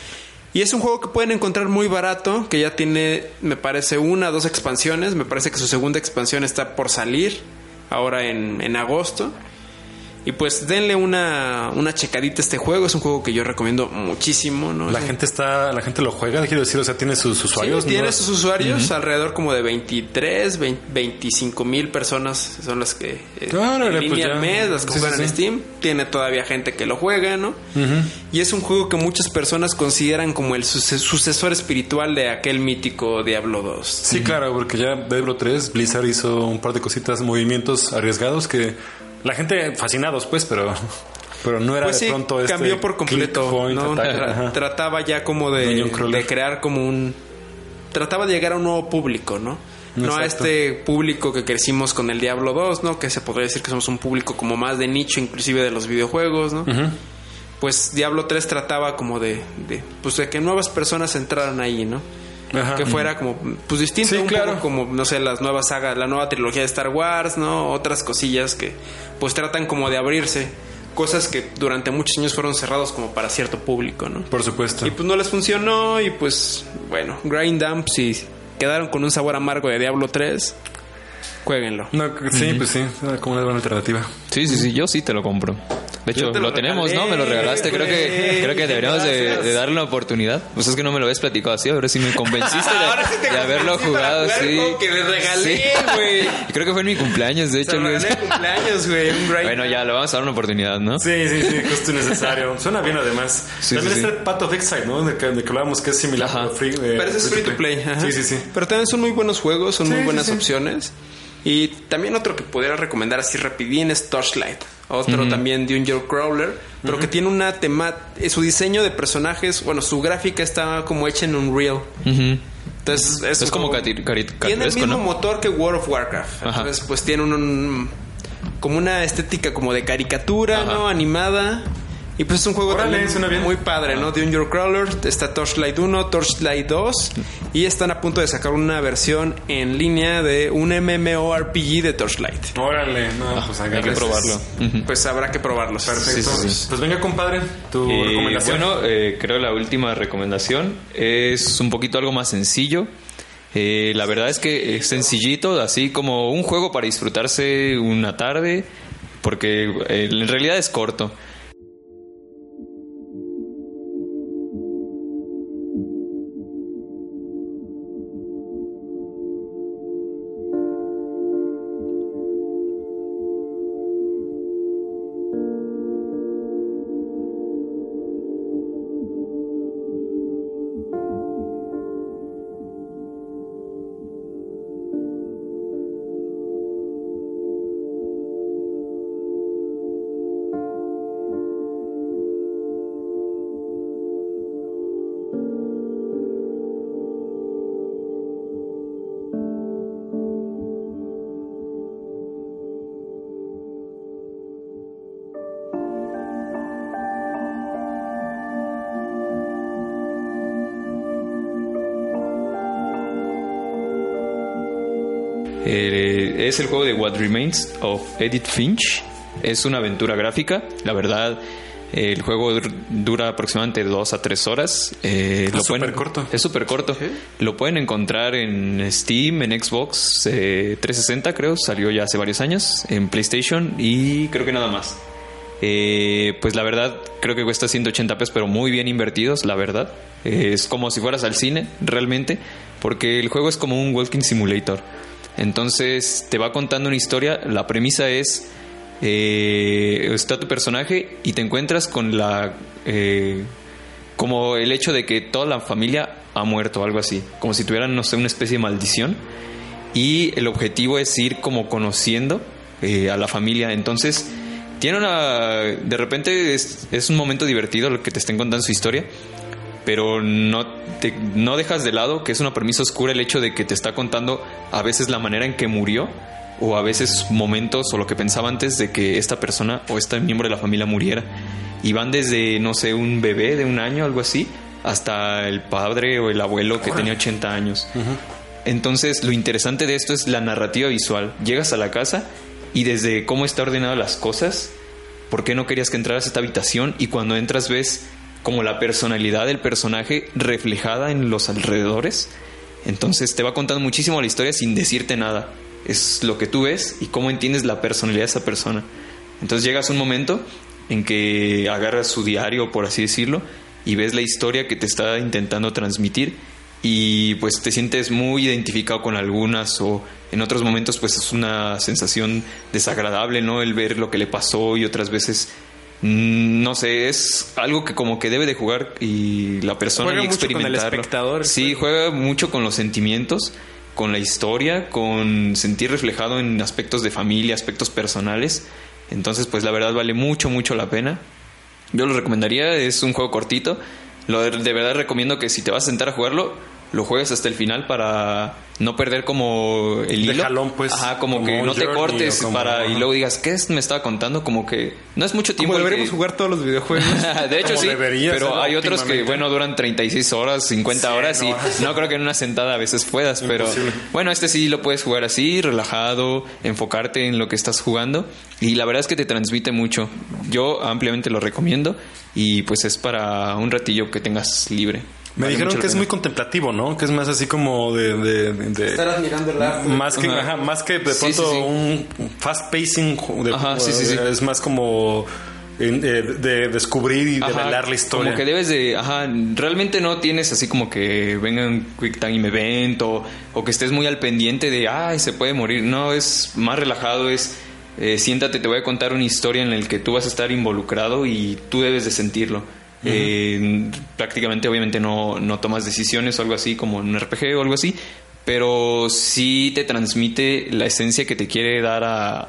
[laughs] y es un juego que pueden encontrar muy barato, que ya tiene, me parece, una o dos expansiones. Me parece que su segunda expansión está por salir ahora en, en agosto. Y pues denle una, una checadita a este juego. Es un juego que yo recomiendo muchísimo, ¿no? La gente está, la gente lo juega, quiero decir, o sea, tiene sus usuarios. Sí, tiene ¿no? sus usuarios, alrededor como de 23, 20 25 mil personas son las que eh, en línea pues al mes, las que Sí, juegan en. Steam. Tiene todavía gente que lo juega, ¿no? Y es un juego que muchas personas consideran como el suce- sucesor espiritual de aquel mítico Diablo 2. Sí, claro, porque ya Diablo 3, Blizzard hizo un par de cositas, movimientos arriesgados que la gente fascinados, pues, pero, pero no era Pues de sí, pronto este cambió por completo. point ¿no? attack, Tra- ajá. trataba ya como de, de crear como un... Trataba de llegar a un nuevo público, ¿no? No a este público que crecimos con el Diablo 2, ¿no? Que se podría decir que somos un público como más de nicho, inclusive de los videojuegos, ¿no? Pues Diablo 3 trataba como de, de, pues de que nuevas personas entraran ahí, ¿no? Ajá. Que fuera como, pues distinto, Sí, un claro. poco como, no sé, las nuevas sagas, la nueva trilogía de Star Wars, ¿no? Otras cosillas que, pues tratan como de abrirse. Cosas que durante muchos años fueron cerrados como para cierto público, ¿no? Por supuesto. Y pues no les funcionó y pues, bueno, Grind Dump, si quedaron con un sabor amargo de Diablo 3, jueguenlo. No, sí, pues sí, era como una buena alternativa. Sí, sí, sí, yo sí te lo compro. De hecho, te lo, lo tenemos, ¿no? Me lo regalaste. Creo que, güey. creo que deberíamos de, darle una oportunidad. Pues es que no me lo habías platicado así. Ahora sí me convenciste de, Ahora sí te de haberlo jugado, sí. juego que le regalé, Sí. güey. Y [laughs] creo que fue en mi cumpleaños, de hecho. lo Luis. regalé de cumpleaños, güey, [laughs] Bueno, ya, le vamos a dar una oportunidad, ¿no? Sí, sí, sí, justo necesario. [laughs] Suena bien además. Sí, También sí, está sí. el Path of Exile, ¿no? De que, de que hablábamos que es similar Ajá. free, eh, Pero ese es free to play. Sí, sí, sí. Pero también son muy buenos juegos, son Sí, muy sí, buenas sí. opciones. Y también otro que pudiera recomendar así rapidín es Torchlight. Otro también de un Joe Crawler, pero que tiene una tema... eh, Su diseño de personajes, bueno, su gráfica está como hecha en Unreal. Ujú. Entonces es, Es un como cari- Tiene el mismo ¿no? motor que World of Warcraft. Ajá. Entonces, pues tiene un, un- como una estética como de caricatura, Ajá. ¿no? Animada. Y pues es un juego Órale, también suena bien. muy padre, ¿no? Dungeon Crawler, está Torchlight 1, Torchlight 2 y están a punto de sacar una versión en línea de un MMORPG de Torchlight. Órale, no, pues Hay que probarlo. Pues habrá que probarlos. Perfecto. Sí, sí, sí. Pues venga, compadre, tu Eh, recomendación. bueno, eh, creo la última recomendación es un poquito algo más sencillo. Eh, la verdad es que es sencillito, así como un juego para disfrutarse una tarde, porque eh, en realidad es corto. Es el juego de What Remains of Edith Finch. Es una aventura gráfica. La verdad, eh, el juego dur- dura aproximadamente dos a tres horas. Eh, Es súper corto. Es súper corto. Lo pueden encontrar en Steam, en Xbox eh, 360, creo. Salió ya hace varios años. En PlayStation y creo que nada más. Eh, pues la verdad, creo que cuesta 180 pesos, pero muy bien invertidos, la verdad. Eh, es como si fueras al cine, realmente, porque el juego es como un walking simulator. Entonces te va contando una historia. La premisa es eh, está tu personaje y te encuentras con la eh, como el hecho de que toda la familia ha muerto, algo así, como si tuvieran no sé una especie de maldición y el objetivo es ir como conociendo eh, a la familia. Entonces, tiene una. De repente es, es un momento divertido lo que te estén contando su historia, pero no, te- no dejas de lado que es una premisa oscura el hecho de que te está contando a veces la manera en que murió. O a veces momentos o lo que pensaba antes de que esta persona o este miembro de la familia muriera. Y van desde, no sé, un bebé de un año, algo así, hasta el padre o el abuelo que tenía 80 años. Entonces, lo interesante de esto es la narrativa visual. Llegas a la casa y desde cómo está ordenado las cosas, por qué no querías que entraras a esta habitación y cuando entras ves como la personalidad del personaje reflejada en los alrededores. Entonces te va contando muchísimo la historia sin decirte nada. Es lo que tú ves y cómo entiendes la personalidad de esa persona. Entonces llegas a un momento en que agarras su diario, por así decirlo, y ves la historia que te está intentando transmitir y pues te sientes muy identificado con algunas o en otros momentos pues es una sensación desagradable, ¿no? El ver lo que le pasó y otras veces no sé, es algo que como que debe de jugar y la persona Juega y mucho con el experimentarlo. espectador. Sí, juega mucho con los sentimientos, con la historia, con sentir reflejado en aspectos de familia, aspectos personales. Entonces, pues la verdad vale mucho, mucho la pena. Yo lo recomendaría, es un juego cortito. Lo de, de verdad recomiendo que si te vas a sentar a jugarlo, lo juegues hasta el final para no perder como el De hilo. jalón, pues, Ajá, como, como que no te cortes como- para y luego digas, ¿qué es- me estaba contando? Como que no es mucho tiempo. Como deberíamos que- jugar todos los videojuegos. [laughs] de hecho Como sí, pero hay otros que bueno duran 36 horas, 50 Sí, horas y no. [laughs] no creo que en una sentada a veces puedas, pero Imposible. bueno, este sí lo puedes jugar así, relajado, enfocarte en lo que estás jugando y la verdad es que te transmite mucho. Yo ampliamente lo recomiendo y pues es para un ratillo que tengas libre. Me Vale dijeron que es muy contemplativo, ¿no? Que es más así como de... de- de- Estar admirando el arte. más que, Ajá. ajá, más que de pronto sí, sí. un fast pacing de, Ajá, sí, sí, sí. es más como eh, de descubrir y Ajá, develar la historia. Como que debes de, ajá, realmente no tienes así como que venga un quick time event o, o que estés muy al pendiente de, ay, se puede morir. No, es más relajado, es eh, siéntate, te voy a contar una historia en la que tú vas a estar involucrado y tú debes de sentirlo. Eh, prácticamente, obviamente, no, no tomas decisiones o algo así, como en un RPG o algo así, pero sí te transmite la esencia que te quiere dar a,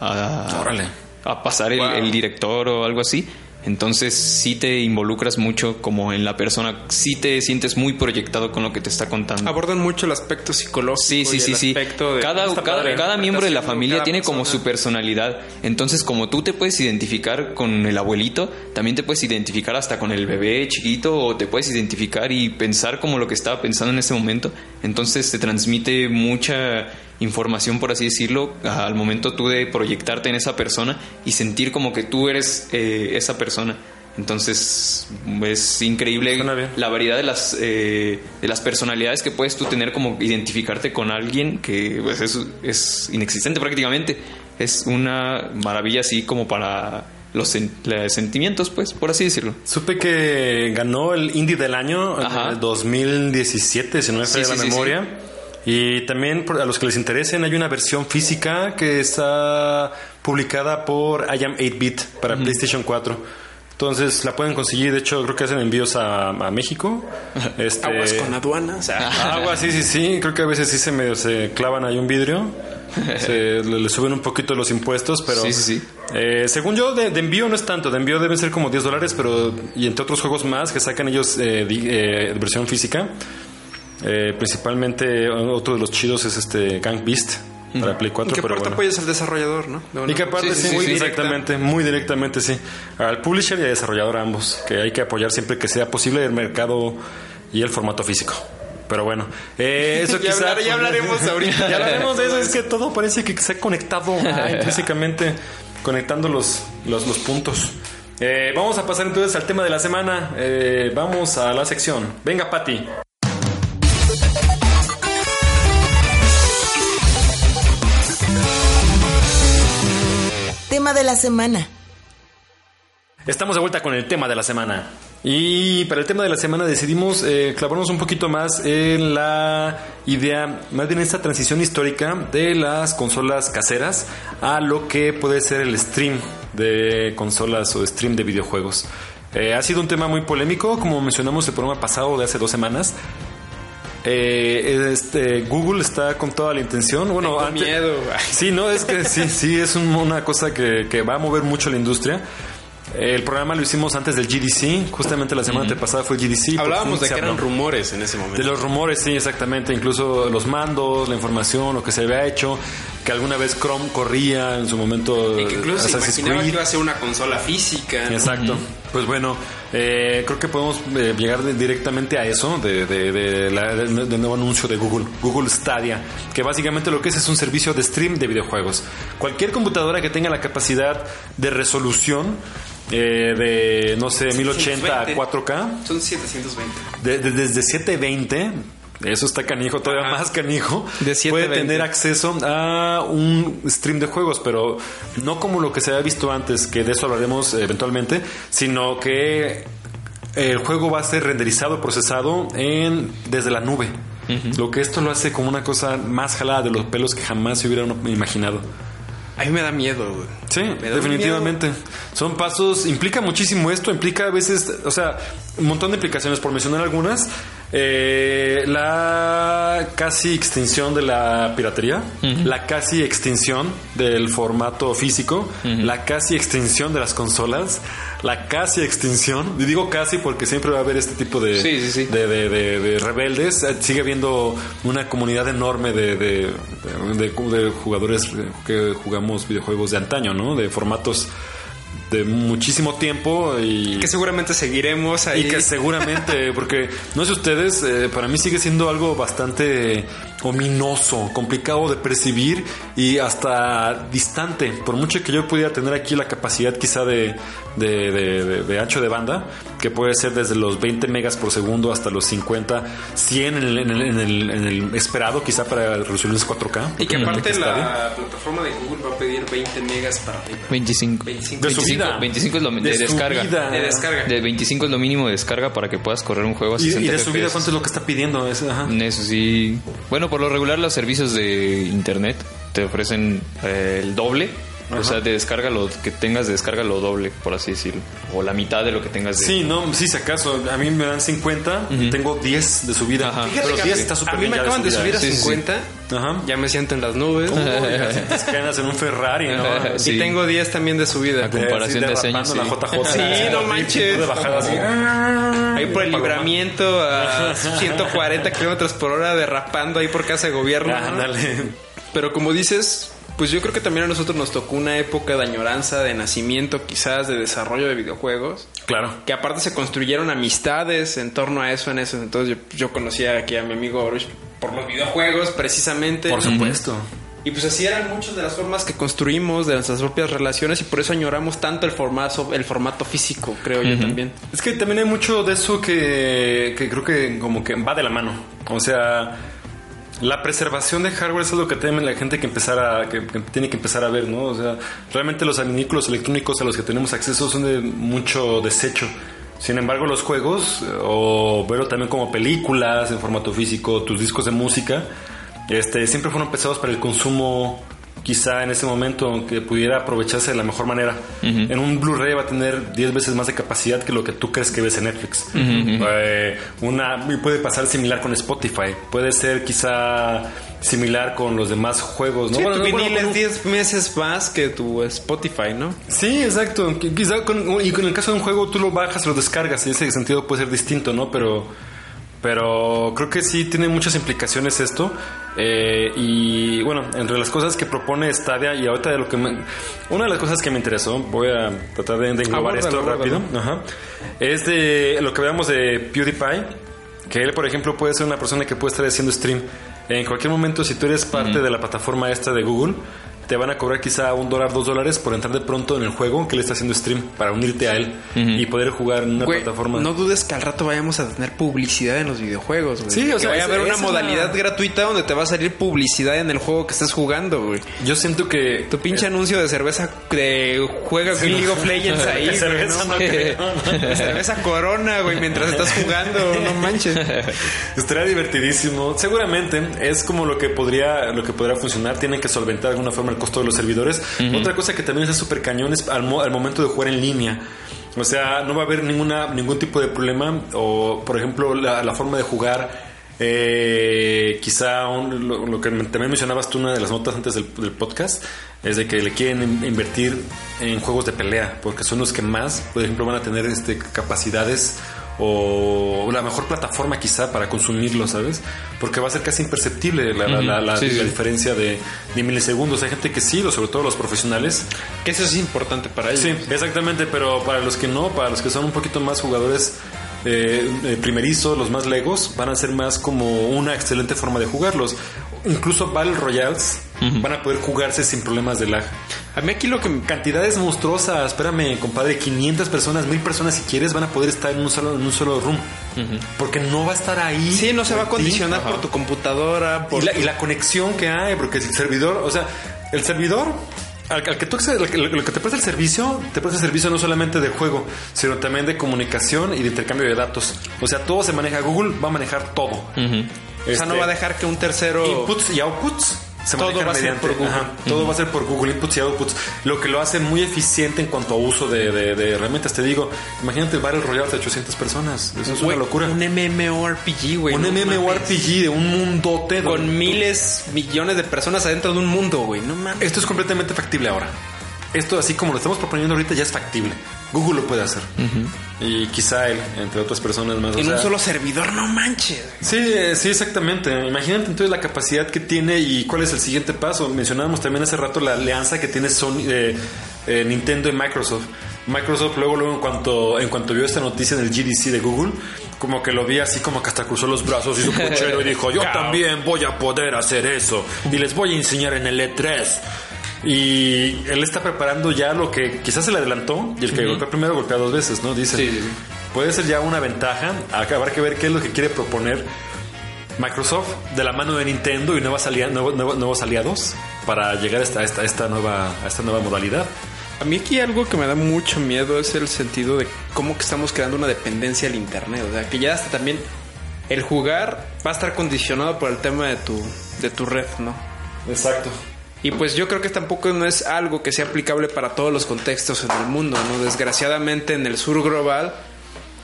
a, pasar el director o algo así. Entonces sí te involucras mucho como en la persona, sí te sientes muy proyectado con lo que te está contando. Abordan mucho el aspecto psicológico. Sí, sí, y sí, el sí. aspecto de- Cada, cada, padre. cada miembro de la familia tiene como su personalidad. Entonces, como tú te puedes identificar con el abuelito, también te puedes identificar hasta con el bebé chiquito o te puedes identificar y pensar como lo que estaba pensando en ese momento. Entonces te transmite mucha información, por así decirlo, al momento tú de proyectarte en esa persona y sentir como que tú eres eh, esa persona. Entonces es increíble la variedad de las eh, de las personalidades que puedes tú tener como identificarte con alguien que pues, es, es inexistente prácticamente es una maravilla así como para los, sen- los sentimientos pues por así decirlo Supe que ganó el Indie del año Ajá. el 2017, si no me Sí, falla sí, la sí, memoria. Y también a los que les interesen hay una versión física que está publicada por I Am 8-Bit para PlayStation 4. Entonces la pueden conseguir, de hecho creo que hacen envíos a, a México. [laughs] Este, Aguas con aduana. O sea, Agua, sí, sí, sí. Creo que a veces sí se medio se clavan ahí un vidrio. [laughs] Se, le, le suben un poquito los impuestos, pero. Sí, sí, sí. eh, según yo, de, de envío no es tanto. De envío deben ser como 10 dólares, pero. Y entre otros juegos más que sacan ellos eh, di- eh, versión física. Eh, principalmente, otro de los chidos es este Gang Beast para Play 4. y que pero aparte bueno. apoyas al desarrollador, ¿no? De una Y que aparte, Sí, sí, sí, muy sí. exactamente, muy directamente, sí. Al publisher y al desarrollador ambos, que hay que apoyar siempre que sea posible el mercado y el formato físico. Pero bueno, eh, eso [laughs] Ya quizá... hablar- ya hablaremos ahorita. ya hablaremos de eso, es que [laughs] todo parece que se ha conectado intrínsecamente, conectando los, los, los puntos. Eh, vamos a pasar entonces al tema de la semana. Eh, vamos a la sección. Venga, Patti. De la semana. Estamos de vuelta con el tema de la semana. Y para el tema de la semana decidimos eh, clavarnos un poquito más en la idea, más bien esta transición histórica de las consolas caseras a lo que puede ser el stream de consolas o stream de videojuegos. Eh, ha sido un tema muy polémico, como mencionamos el programa pasado de hace dos semanas. Eh, este, Google está con toda la intención. Bueno, Tengo antes- miedo. Sí, no, es que sí, sí, es un- una cosa que, que va a mover mucho la industria. El programa lo hicimos antes del GDC, justamente la semana pasada fue el GDC. Hablábamos de que eran rumores en ese momento. De los rumores, sí, exactamente. Incluso los mandos, la información, lo que se había hecho, que alguna vez Chrome corría en su momento. Y que incluso se Assassin's imaginaba que iba a ser una consola física. ¿no? Exacto. Pues bueno, eh, creo que podemos eh, llegar de- directamente a eso, de, de- de la- del nuevo anuncio de Google, Google Stadia, que básicamente lo que es es un servicio de stream de videojuegos. Cualquier computadora que tenga la capacidad de resolución eh, de, no sé, 1080 a 4K, Son 720. de- de- desde 720, eso está canijo, todavía Ajá. más canijo, De puede 720. tener acceso a un stream de juegos, pero no como lo que se había visto antes, que de eso hablaremos eventualmente, sino que el juego va a ser renderizado, procesado en desde la nube. Lo que esto lo hace como una cosa más jalada de los pelos que jamás se hubieran imaginado. A mí me da miedo, güey. Sí, definitivamente. Son pasos, implica muchísimo esto, implica a veces, o sea, un montón de implicaciones, por mencionar algunas. Eh, la casi extinción de la piratería, la casi extinción del formato físico, la casi extinción de las consolas, la casi extinción, y digo casi porque siempre va a haber este tipo de, Sí, sí, sí. de, de- de- de rebeldes. Eh, Sigue habiendo una comunidad enorme de, jugadores que jugamos videojuegos de antaño, ¿no? De formatos de muchísimo tiempo y Que seguramente seguiremos ahí. y que seguramente, [laughs] porque no sé ustedes, eh, para mí sigue siendo algo bastante ominoso, complicado de percibir y hasta distante. Por mucho que yo pudiera tener aquí la capacidad quizá de, de, de- de- de ancho de banda, que puede ser desde los 20 megas por segundo hasta los 50, 100 en el, en el- en el- en el esperado quizá para resoluciones 4K. Y que aparte la plataforma de Google va a pedir 20 megas para arriba. 25 25. De su 25, vida. 25 es lo de, De descarga vida. De descarga. de 25 es lo mínimo de descarga para que puedas correr un juego a Y, 60 y de su vida. ¿cuánto es lo que está pidiendo? Es- ajá. Eso sí. Bueno, por lo regular los servicios de internet te ofrecen eh, el doble O sea, de descarga lo que tengas de descarga lo doble, por así decirlo. O la mitad de lo que tengas de... Sí, no, sí, si acaso. A mí me dan 50, tengo 10 de subida. Ajá. Fíjate Pero que 10 a mí- está súper a mí me acaban de subir a Sí, sí, sí. 50. Ajá. Ya me siento en las nubes. Uy, [laughs] ya [laughs] sientes que andas en un Ferrari, ¿no? Sí. Y tengo 10 también de subida. A comparación Eh, de sí, ese año, derrapando sí. la JJ. Sí, no manches. De bajada así. Ahí por el libramiento a 140 kilómetros por hora derrapando ahí por casa de gobierno. ¿no? Ándale. Pero como dices, pues yo creo que también a nosotros nos tocó una época de añoranza, de nacimiento quizás, de desarrollo de videojuegos. Claro. Que aparte se construyeron amistades en torno a eso en eso. Entonces yo, yo conocía aquí a mi amigo Baruch por los videojuegos precisamente. Por supuesto. Y pues así eran muchas de las formas que construimos de nuestras propias relaciones y por eso añoramos tanto el formato, el formato físico, creo yo también. Es que también hay mucho de eso que, que creo que como que va de la mano. O sea, la preservación de hardware es algo que tiene la gente que tiene que empezar a ver, ¿no? O sea, realmente los adminículos electrónicos a los que tenemos acceso son de mucho desecho. Sin embargo, los juegos, o verlo también como películas en formato físico, tus discos de música, este, siempre fueron pensados para el consumo quizá en ese momento que pudiera aprovecharse de la mejor manera. En un Blu-ray va a tener 10 veces más de capacidad que lo que tú crees que ves en Netflix. Eh, una, y puede pasar similar con Spotify. Puede ser quizá similar con los demás juegos. ¿no? Sí, Bueno, tu no, bueno, vinil es con- 10 meses más que tu Spotify, ¿no? Sí, exacto. Qui- Quizá con, y con el caso de un juego tú lo bajas, lo descargas, y en ese sentido puede ser distinto, ¿no? Pero, pero creo que sí tiene muchas implicaciones esto. Eh, y bueno, entre las cosas que propone Stadia y ahorita de lo que me, una de las cosas que me interesó, voy a tratar de, de englobar esto rápido. Ajá. es de lo que veamos de PewDiePie, que él, por ejemplo, puede ser una persona que puede estar haciendo stream. En cualquier momento, si tú eres parte de la plataforma esta de Google, te van a cobrar quizá un dólar, dos dólares por entrar de pronto en el juego que le está haciendo stream para unirte a él y poder jugar en una Güey, plataforma. no dudes que al rato vayamos a tener publicidad en los videojuegos, güey. Sí, o sea, vaya a haber una modalidad gratuita donde te va a salir publicidad en el juego que estés jugando, güey. Yo siento que Tu pinche anuncio de cerveza de juega League of Legends ahí, [laughs] güey, cerveza ¿no? [laughs] no cerveza Corona, güey, mientras estás jugando, no manches. [laughs] Estaría divertidísimo. Seguramente es como lo que podría lo que podría funcionar. Tienen que solventar de alguna forma el costo de los servidores. Otra cosa que también es súper cañón es al, mo- al momento de jugar en línea. O sea, no va a haber ninguna ningún tipo de problema. O, por ejemplo, la, la forma de jugar. eh, quizá un- lo, lo que también mencionabas tú, una de las notas antes del, del podcast, es de que le quieren in- invertir en juegos de pelea, porque son los que más, por ejemplo, van a tener este, capacidades o la mejor plataforma quizá para consumirlo, ¿sabes? Porque va a ser casi imperceptible la, la- la- la- Sí, sí. la diferencia de, de milisegundos. Hay gente que sí, lo- sobre todo los profesionales. Que eso es importante para ellos. Sí, exactamente, pero para los que no, para los que son un poquito más jugadores eh, eh, primerizos, los más legos, van a ser más como una excelente forma de jugarlos. Incluso Battle Royales van a poder jugarse sin problemas de lag. A mí aquí lo que Cantidades monstruosas, espérame, compadre, 500 personas, 1000 personas si quieres van a poder estar en un solo, en un solo room. Porque no va a estar ahí. Sí, no se va a condicionar Ajá. por tu computadora, por Y la, y la conexión que hay, porque el servidor, o sea, el servidor, al, al que tú accedes, al que- lo que te presta el servicio, te presta el servicio no solamente de juego, sino también de comunicación y de intercambio de datos. O sea, todo se maneja, Google va a manejar todo. O sea, Este, no va a dejar que un tercero inputs y outputs se Todo va a ser por Google. ajá, todo va a ser por Google inputs y outputs lo que lo hace muy eficiente en cuanto a uso de, de- de herramientas te digo imagínate el Battle Royale de 800 personas eso es una locura Un MMORPG, güey. un no. MMORPG de un mundote Con miles, millones de personas adentro de un mundo, güey. No mames. Esto es completamente factible ahora. Esto, así como lo estamos proponiendo ahorita, ya es factible. Google lo puede hacer. Y quizá él, entre otras personas más. o En un solo servidor, no manches. Sí, eh, sí, exactamente. Imagínate entonces la capacidad que tiene y cuál es el siguiente paso. Mencionábamos también hace rato la alianza que tiene Sony, eh, eh, Nintendo y Microsoft. Microsoft luego, luego en cuanto en cuanto vio esta noticia en el GDC de Google, como que lo vi así como que hasta cruzó los brazos y su puchero y dijo, yo [laughs] también voy a poder hacer eso y les voy a enseñar en el E3. Y él está preparando ya lo que quizás se le adelantó y el que golpea primero golpea dos veces, ¿no? Dice, Sí, sí, sí. puede ser ya una ventaja. Habrá que ver qué es lo que quiere proponer Microsoft de la mano de Nintendo y nuevas alia- nuevos aliados para llegar a esta, a esta, a esta nueva, a esta nueva modalidad. A mí aquí algo que me da mucho miedo es el sentido de cómo que estamos creando una dependencia al internet. O sea, que ya hasta también el jugar va a estar condicionado por el tema de tu, de tu red, ¿no? Exacto. Y pues yo creo que tampoco no es algo que sea aplicable para todos los contextos en el mundo, ¿no? Desgraciadamente en el sur global,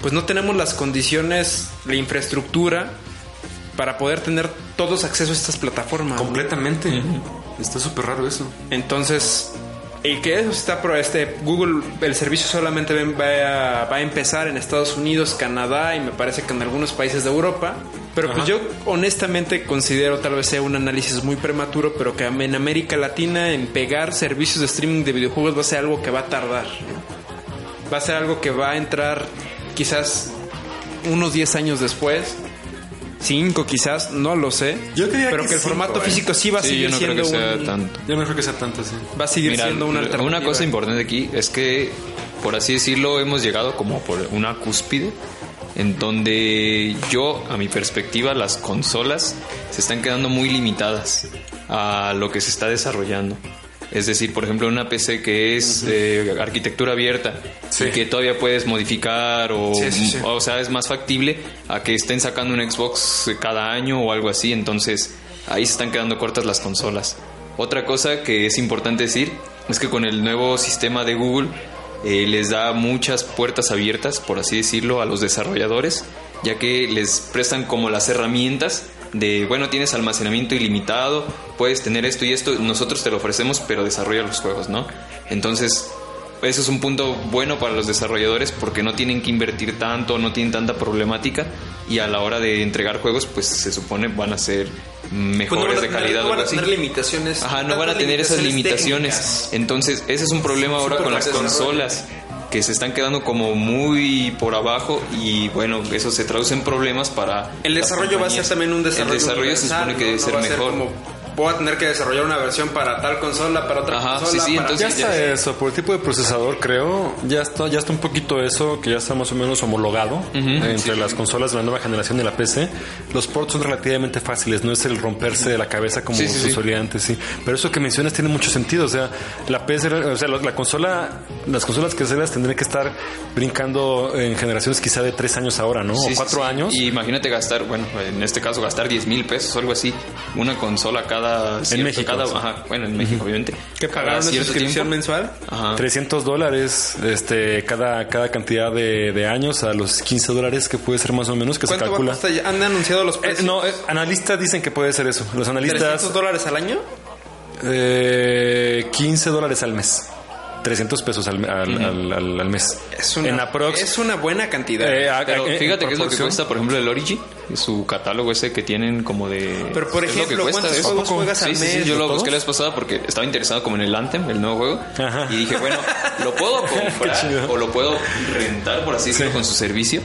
pues no tenemos las condiciones, la infraestructura para poder tener todos acceso a estas plataformas. ¿no? Completamente. Está súper raro eso. Entonces, y que eso está pro este Google el servicio solamente va a, va a empezar en Estados Unidos, Canadá y me parece que en algunos países de Europa. Pero pues Ajá. yo honestamente considero tal vez sea un análisis muy prematuro, pero que en América Latina en pegar servicios de streaming de videojuegos va a ser algo que va a tardar. Va a ser algo que va a entrar quizás unos 10 años después. 5 quizás, no lo sé. Yo creía pero que que, el cinco, formato eh. físico sí va a Sí, seguir yo no creo siendo que sea un- tanto. Yo no creo que sea tanto así. va a seguir Mira, siendo una una alternativa. cosa importante aquí es que, por así decirlo, hemos llegado como por una cúspide en donde yo, a mi perspectiva, las consolas se están quedando muy limitadas a lo que se está desarrollando. Es decir, por ejemplo, una PC que es eh, arquitectura abierta Sí. y que todavía puedes modificar o, Sí, sí, sí. o sea, es más factible a que estén sacando un Xbox cada año o algo así. Entonces, ahí se están quedando cortas las consolas. Otra cosa que es importante decir es que con el nuevo sistema de Google eh, les da muchas puertas abiertas, por así decirlo, a los desarrolladores, ya que les prestan como las herramientas de, bueno, tienes almacenamiento ilimitado, puedes tener esto y esto, nosotros te lo ofrecemos, pero desarrolla los juegos, ¿no? Entonces, eso es un punto bueno para los desarrolladores porque no tienen que invertir tanto, no tienen tanta problemática y a la hora de entregar juegos, pues se supone van a ser mejores Pues no a de calidad no van a así. tener limitaciones. Ajá, no van a tener esas limitaciones. técnicas. Entonces, ese es un problema ahora con las consolas que se están quedando como muy por abajo y bueno, eso se traduce en problemas para El desarrollo va a ser también un desarrollo. El desarrollo se supone que debe ser mejor. como, voy a tener que desarrollar una versión para tal consola, para otra Ajá, consola. sí, sí, para- entonces Ya está ya- eso, por el tipo de procesador creo, ya está, ya está un poquito eso, que ya está más o menos homologado entre las consolas de la nueva generación y la PC. Los ports son relativamente fáciles, no es el romperse de la cabeza como Sí, sí, se sí. solía antes, sí. Pero eso que mencionas tiene mucho sentido, o sea, la PC, o sea, la, la consola, las consolas que caseras tendrían que estar brincando en generaciones quizá de tres años ahora, ¿no? Sí, o sí, cuatro sí. años. Y imagínate gastar, bueno, en este caso gastar 10 mil pesos o algo así, una consola cada cierto- México, cada- ajá, bueno, en México obviamente. ¿Que Cada pagaron una suscripción tiempo. mensual? Ajá. 300 dólares este, cada, cada cantidad de, de años a los 15 dólares que puede ser más o menos que se ¿Cuánto va a calcula. ¿Han anunciado los Eh, precios? no, eh, analistas dicen que puede ser eso. Los analistas, 300 dólares al año. eh, 15 dólares al mes. 300 pesos al, al, al- al- al mes. Es una, en aprox. es una buena cantidad. eh, a- Pero a- en fíjate qué es lo que cuesta, por ejemplo, el Origin, su catálogo ese que tienen como de... Pero, por es lo que ejemplo, cuesta, ¿cuántos juegos juegas Sí, al sí, sí, mes? yo lo ¿Todos? busqué la vez pasada porque estaba interesado como en el Anthem, el nuevo juego. Ajá. Y dije, bueno, lo puedo [laughs] comprar o lo puedo rentar, por así decirlo, con su servicio.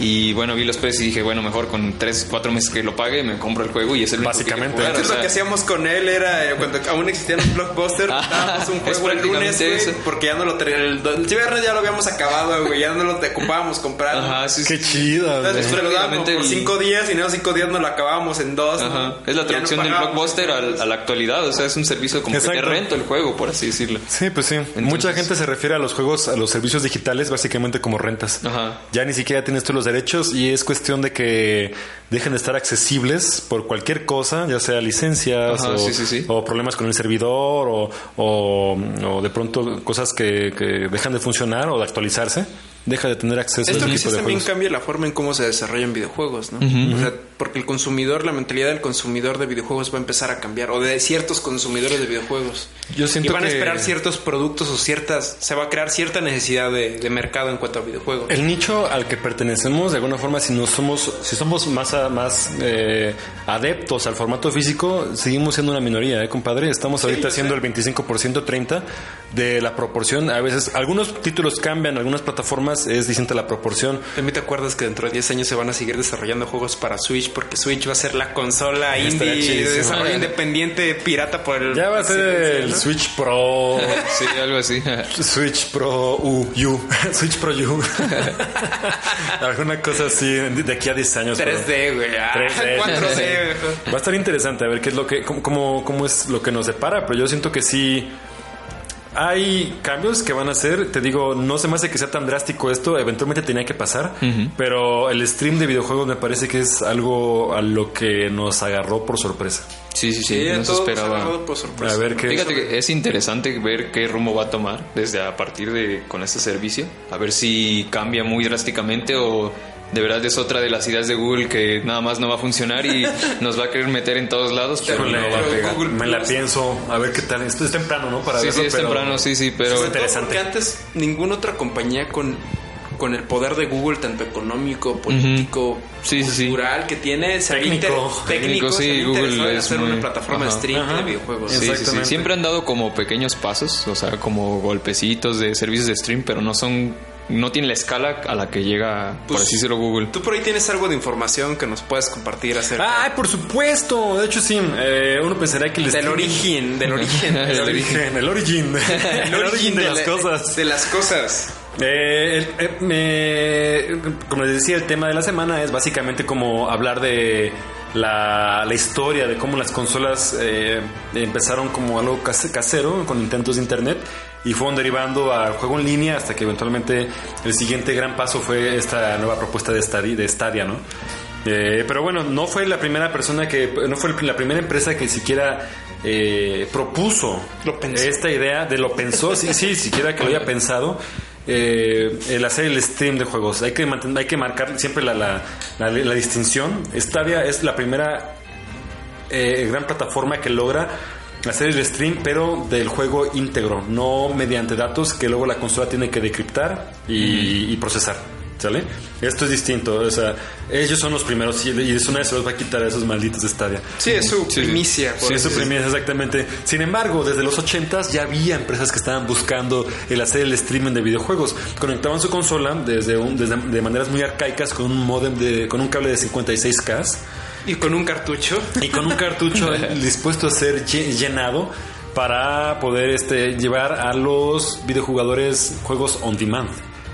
Y bueno, vi los precios y dije, bueno, mejor con 3, 4 meses que lo pague, me compro el juego y es el que Básicamente. jugar, o Entonces, lo que hacíamos con él era eh, cuando aún existían los blockbusters, [laughs] Ajá, dábamos un juego el lunes, porque ya no lo teníamos. El, el viernes ya lo habíamos acabado, güey, ya no lo te ocupábamos comprar. Ajá, sí, Qué chido. Entonces, güey. pues, lo dábamos prácticamente por el- 5 días y en esos 5 días nos lo acabábamos en 2. Ajá. Es la traducción del blockbuster al- a la actualidad, o sea, es un servicio como que te Exacto. rento el juego, por así decirlo. Sí, pues sí. Mucha gente se refiere a los juegos, a los servicios digitales, básicamente como rentas. Ajá. Ya ni siquiera tienes tú los derechos y es cuestión de que dejen de estar accesibles por cualquier cosa, ya sea licencias Ajá, o, sí, sí, sí. o problemas con el servidor o, o- o de pronto cosas que, que dejan de funcionar o de actualizarse. Deja de tener acceso a Esto ese quizás tipo de también juegos. cambia la forma en cómo se desarrollan videojuegos, ¿no? O sea, porque el consumidor, la mentalidad del consumidor de videojuegos va a empezar a cambiar, o de ciertos consumidores de videojuegos. Yo siento y van a esperar ciertos productos o ciertas, se va a crear cierta necesidad de, de mercado en cuanto a videojuegos. El nicho al que pertenecemos, de alguna forma, si no somos, si somos más, a- más eh, adeptos al formato físico, seguimos siendo una minoría, ¿eh, compadre? Estamos ahorita siendo el 25%, 30% de la proporción. A veces, algunos títulos cambian, algunas plataformas es distinta la proporción. También te acuerdas que dentro de 10 años se van a seguir desarrollando juegos para Switch porque Switch va a ser la consola indie de desarrollo independiente pirata por el Ya va a ser el ¿no? Switch Pro. [laughs] Sí, algo así. Switch Pro U, U. [laughs] Switch Pro U. [laughs] Alguna cosa así de aquí a 10 años. pero- 3D, güey. Ah, 3D. 4D, mejor. Va a estar interesante a ver qué es lo que, cómo, cómo, cómo es lo que nos depara, pero yo siento que sí. Hay cambios que van a hacer. Te digo, no se me hace que sea tan drástico esto. Eventualmente tenía que pasar. Pero el stream de videojuegos me parece que es algo a lo que nos agarró por sorpresa. Sí, sí, sí, Sí, no se esperaba. nos agarró por sorpresa. A ver qué. Fíjate que es interesante ver qué rumbo va a tomar desde a partir de con este servicio. A ver si cambia muy drásticamente o de verdad es otra de las ideas de Google que nada más no va a funcionar y [laughs] nos va a querer meter en todos lados, pero Híjole, no va a pegar. Google me la pienso. A ver qué tal. Esto es temprano, ¿no? Para Sí, verlo, sí, es pero- temprano, sí, sí, pero todo interesante. Porque antes ninguna otra compañía con, con el poder de Google, tanto económico, político, Sí, sí, sí. cultural, que tiene, Técnico. inter- Técnico, técnico, sí, Google es hacer muy- una plataforma Ajá. de streaming Ajá. de videojuegos. Sí, sí, sí. Exactamente. Siempre han dado como pequeños pasos, o sea, como golpecitos de servicios de stream, pero no son, no tienen la escala a la que llega, por Pues, así decirlo, Google. Tú por ahí tienes algo de información que nos puedes compartir acerca ¡Ay, por supuesto! De hecho, sí. eh, uno pensaría que el del streaming- origen, del [laughs] origen. El origen, [laughs] el origen. El origen de las la- cosas. De las cosas. Eh, el- eh, como les decía, el tema de la semana es básicamente como hablar de la, la historia de cómo las consolas eh, empezaron como algo case- casero con intentos de internet y fueron derivando al juego en línea hasta que eventualmente el siguiente gran paso fue esta nueva propuesta de Stadia, de Stadia ¿no? Eh, pero bueno, no fue la primera persona que, no fue la primera empresa que siquiera eh, propuso Lo esta idea de lo pensó, sí, sí, siquiera que lo haya pensado. eh, el hacer el stream de juegos. Hay que, mantener, hay que marcar siempre la, la, la- la distinción. Stadia es la primera eh, gran plataforma que logra hacer el stream, pero del juego íntegro, no mediante datos que luego la consola tiene que decriptar y, y procesar. ¿Sale? Esto es distinto. O sea, ellos son los primeros y, y eso nadie se los va a quitar a esos malditos de Stadia. Sí, es su Sí. primicia. por Sí, así eso primicia, exactamente. Sin embargo, desde los 80s ya había empresas que estaban buscando el hacer el streaming de videojuegos. Conectaban su consola desde, un, desde de maneras muy arcaicas con un modem de, con un cable de 56K Y con un cartucho. y con un cartucho [laughs] dispuesto a ser lle- llenado para poder este, llevar a los videojugadores juegos on demand.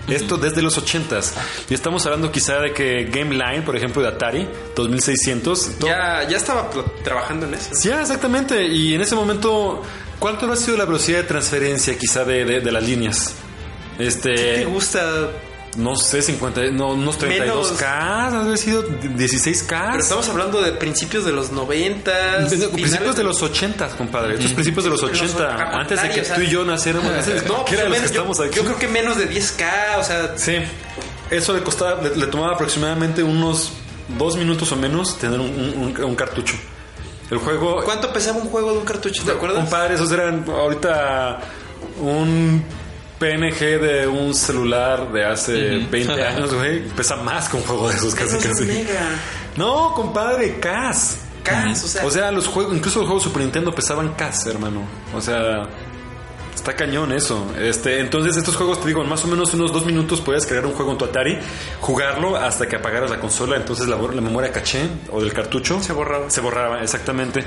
Esto desde los 80s. Y estamos hablando quizá de que Game Line, por ejemplo, de Atari 2600, to- Ya, ya estaba trabajando en eso. Sí, exactamente. Y en ese momento, ¿cuánto habrá sido la velocidad de transferencia quizá de, de- de las líneas? ¿Te Este, gusta? No sé, 50, no, unos 32K, haber sido 16K. Pero estamos hablando de principios de los 90. Desde principios de los 80, compadre. Estos principios de los 80, antes de que tú y yo naciéramos. No, que pues, yo, estamos aquí. yo creo que menos de 10k, o sea, Sí, eso le costaba, le, le tomaba aproximadamente unos dos minutos o menos tener un, un- un cartucho. El juego ¿cuánto pesaba un juego de un cartucho? ¿Te acuerdas? Compadre, esos eran ahorita un PNG de un celular de hace 20 años, güey. Pesa más que un juego de esos casi casi. mega. No, compadre, CAS. Cas, o sea, O sea, los juegos, incluso los juegos Super Nintendo pesaban CAS, hermano. O sea, está cañón eso. Este, entonces estos juegos te digo, en más o menos unos dos minutos puedes crear un juego en tu Atari, jugarlo hasta que apagaras la consola, entonces la, la memoria caché o del cartucho Se borraba. Se borraba, exactamente.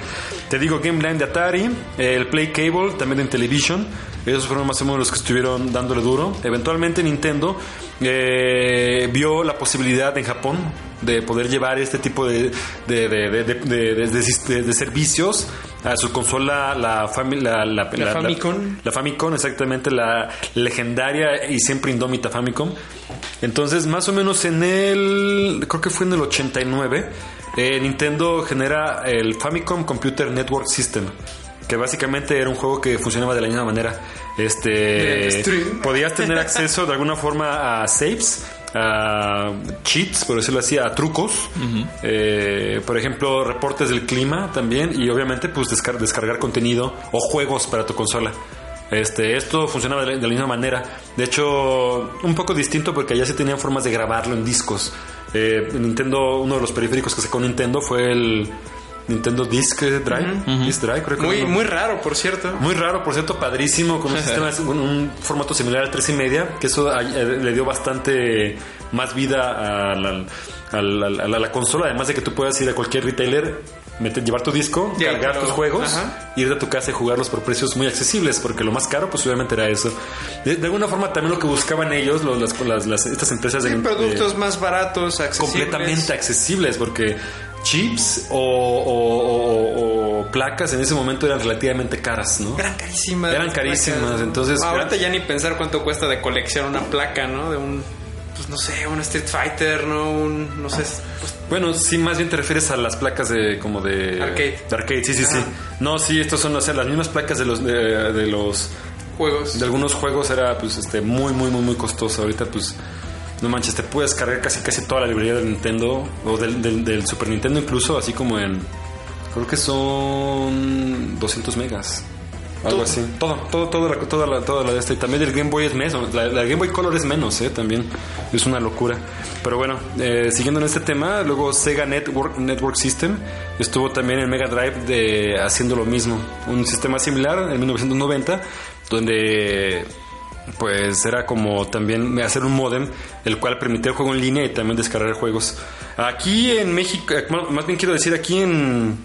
Te digo, Game Line de Atari, el Play Cable también de Intellivision. Esos fueron más o menos los que estuvieron dándole duro. Eventualmente Nintendo eh, vio la posibilidad en Japón de poder llevar este tipo de- de- de- de servicios a su consola, la, fami- la, la, La Famicom. La, Famicom, exactamente, la legendaria y siempre indómita Famicom. Entonces, más o menos en el, creo que fue en el 89, eh, Nintendo genera el Famicom Computer Network System. Que básicamente era un juego que funcionaba de la misma manera. Este. Podías tener acceso de alguna forma a saves, a cheats, por decirlo así, a trucos. Eh, por ejemplo, reportes del clima también. Y obviamente, pues descar- descargar contenido o juegos para tu consola. Este, esto funcionaba de la, de la misma manera. De hecho, un poco distinto porque allá se tenían formas de grabarlo en discos. Eh, Nintendo, uno de los periféricos que sacó Nintendo fue el Nintendo Disk Drive. Disk Drive, creo que muy, muy raro, por cierto. Muy raro, por cierto, padrísimo, con un [laughs] sistema, un, un formato similar al 3 y media, que eso eh, le dio bastante más vida a la, a la- a la- a la consola, además de que tú puedas ir a cualquier retailer, meter, llevar tu disco, cargar tus juegos, ajá. ir a tu casa y jugarlos por precios muy accesibles, porque lo más caro, pues obviamente era eso. De, de alguna forma también lo que buscaban ellos, los- las, las- las- estas empresas de, Sí, de- productos más baratos, accesibles. completamente accesibles porque chips o, o- placas en ese momento eran relativamente caras, ¿no? Eran carísimas. Eran carísimas, entonces- Ahorita ya ni pensar cuánto cuesta de colección una placa, ¿no? De un. Pues no sé, un Street Fighter, ¿no? Un. No sé. Pues, Bueno, sí, más bien te refieres a las placas de como de Arcade. de arcade, sí, sí, sí. No, sí, estos son o sea, las mismas placas de los de, de los juegos. de algunos juegos era pues este muy muy muy muy costoso. Ahorita pues no manches, te puedes cargar casi casi toda la librería del Nintendo o del, del, del Super Nintendo incluso, así como en creo que son 200 megas. Algo Todo. así. Todo, todo, todo la, toda la, toda la de esta. Y también el Game Boy es menos. La, la Game Boy Color es menos, ¿eh? También. Es una locura. Pero bueno, eh, siguiendo en este tema, luego Sega Network, Network System estuvo también en Mega Drive de, haciendo lo mismo. Un sistema similar en 1990, donde pues era como también hacer un modem el cual permitía el juego en línea y también descargar juegos. Aquí en México, eh, más bien quiero decir aquí en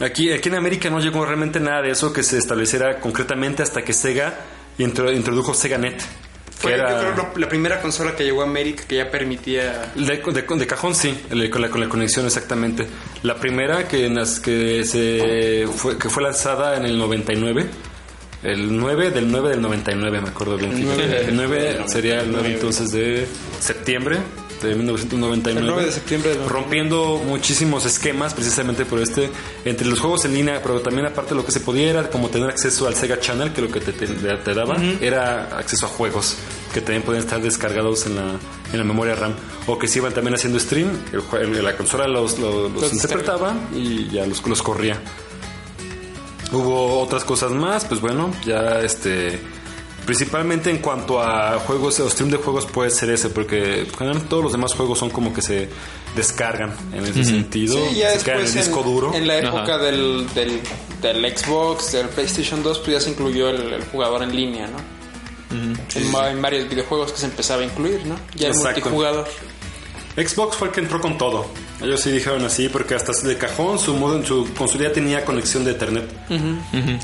Aquí, aquí en América no llegó realmente nada de eso que se estableciera concretamente hasta que Sega intro- introdujo SegaNet. Fue, que yo era creo, la primera consola que llegó a América que ya permitía. de, de- de cajón sí, con la, con la conexión exactamente. La primera que, que, se fue, que fue lanzada en el 99. El 9 del 9 del 99, me acuerdo bien. El 9 sería el 9 entonces de septiembre de 1999. El 9 de septiembre del 99. rompiendo muchísimos esquemas precisamente por este entre los juegos en línea pero también aparte lo que se pudiera como tener acceso al Sega Channel que lo que te, te- te daba era acceso a juegos que también podían estar descargados en la, en la memoria RAM o que se iban también haciendo stream el la consola los, los, los Los interpretaba y ya los, los corría hubo otras cosas más pues bueno ya este Principalmente en cuanto a juegos o stream de juegos puede ser ese, porque generalmente todos los demás juegos son como que se descargan en ese sentido. Sí, ya se quedan en el disco en, duro. en la Ajá. época del, del, del Xbox, del PlayStation 2, pues ya se incluyó el, el jugador en línea, ¿no? en, va- en varios videojuegos que se empezaba a incluir, ¿no? Ya el multijugador. Xbox fue el que entró con todo. Ellos sí dijeron así, porque hasta de cajón su, modo, su consola ya tenía conexión de internet.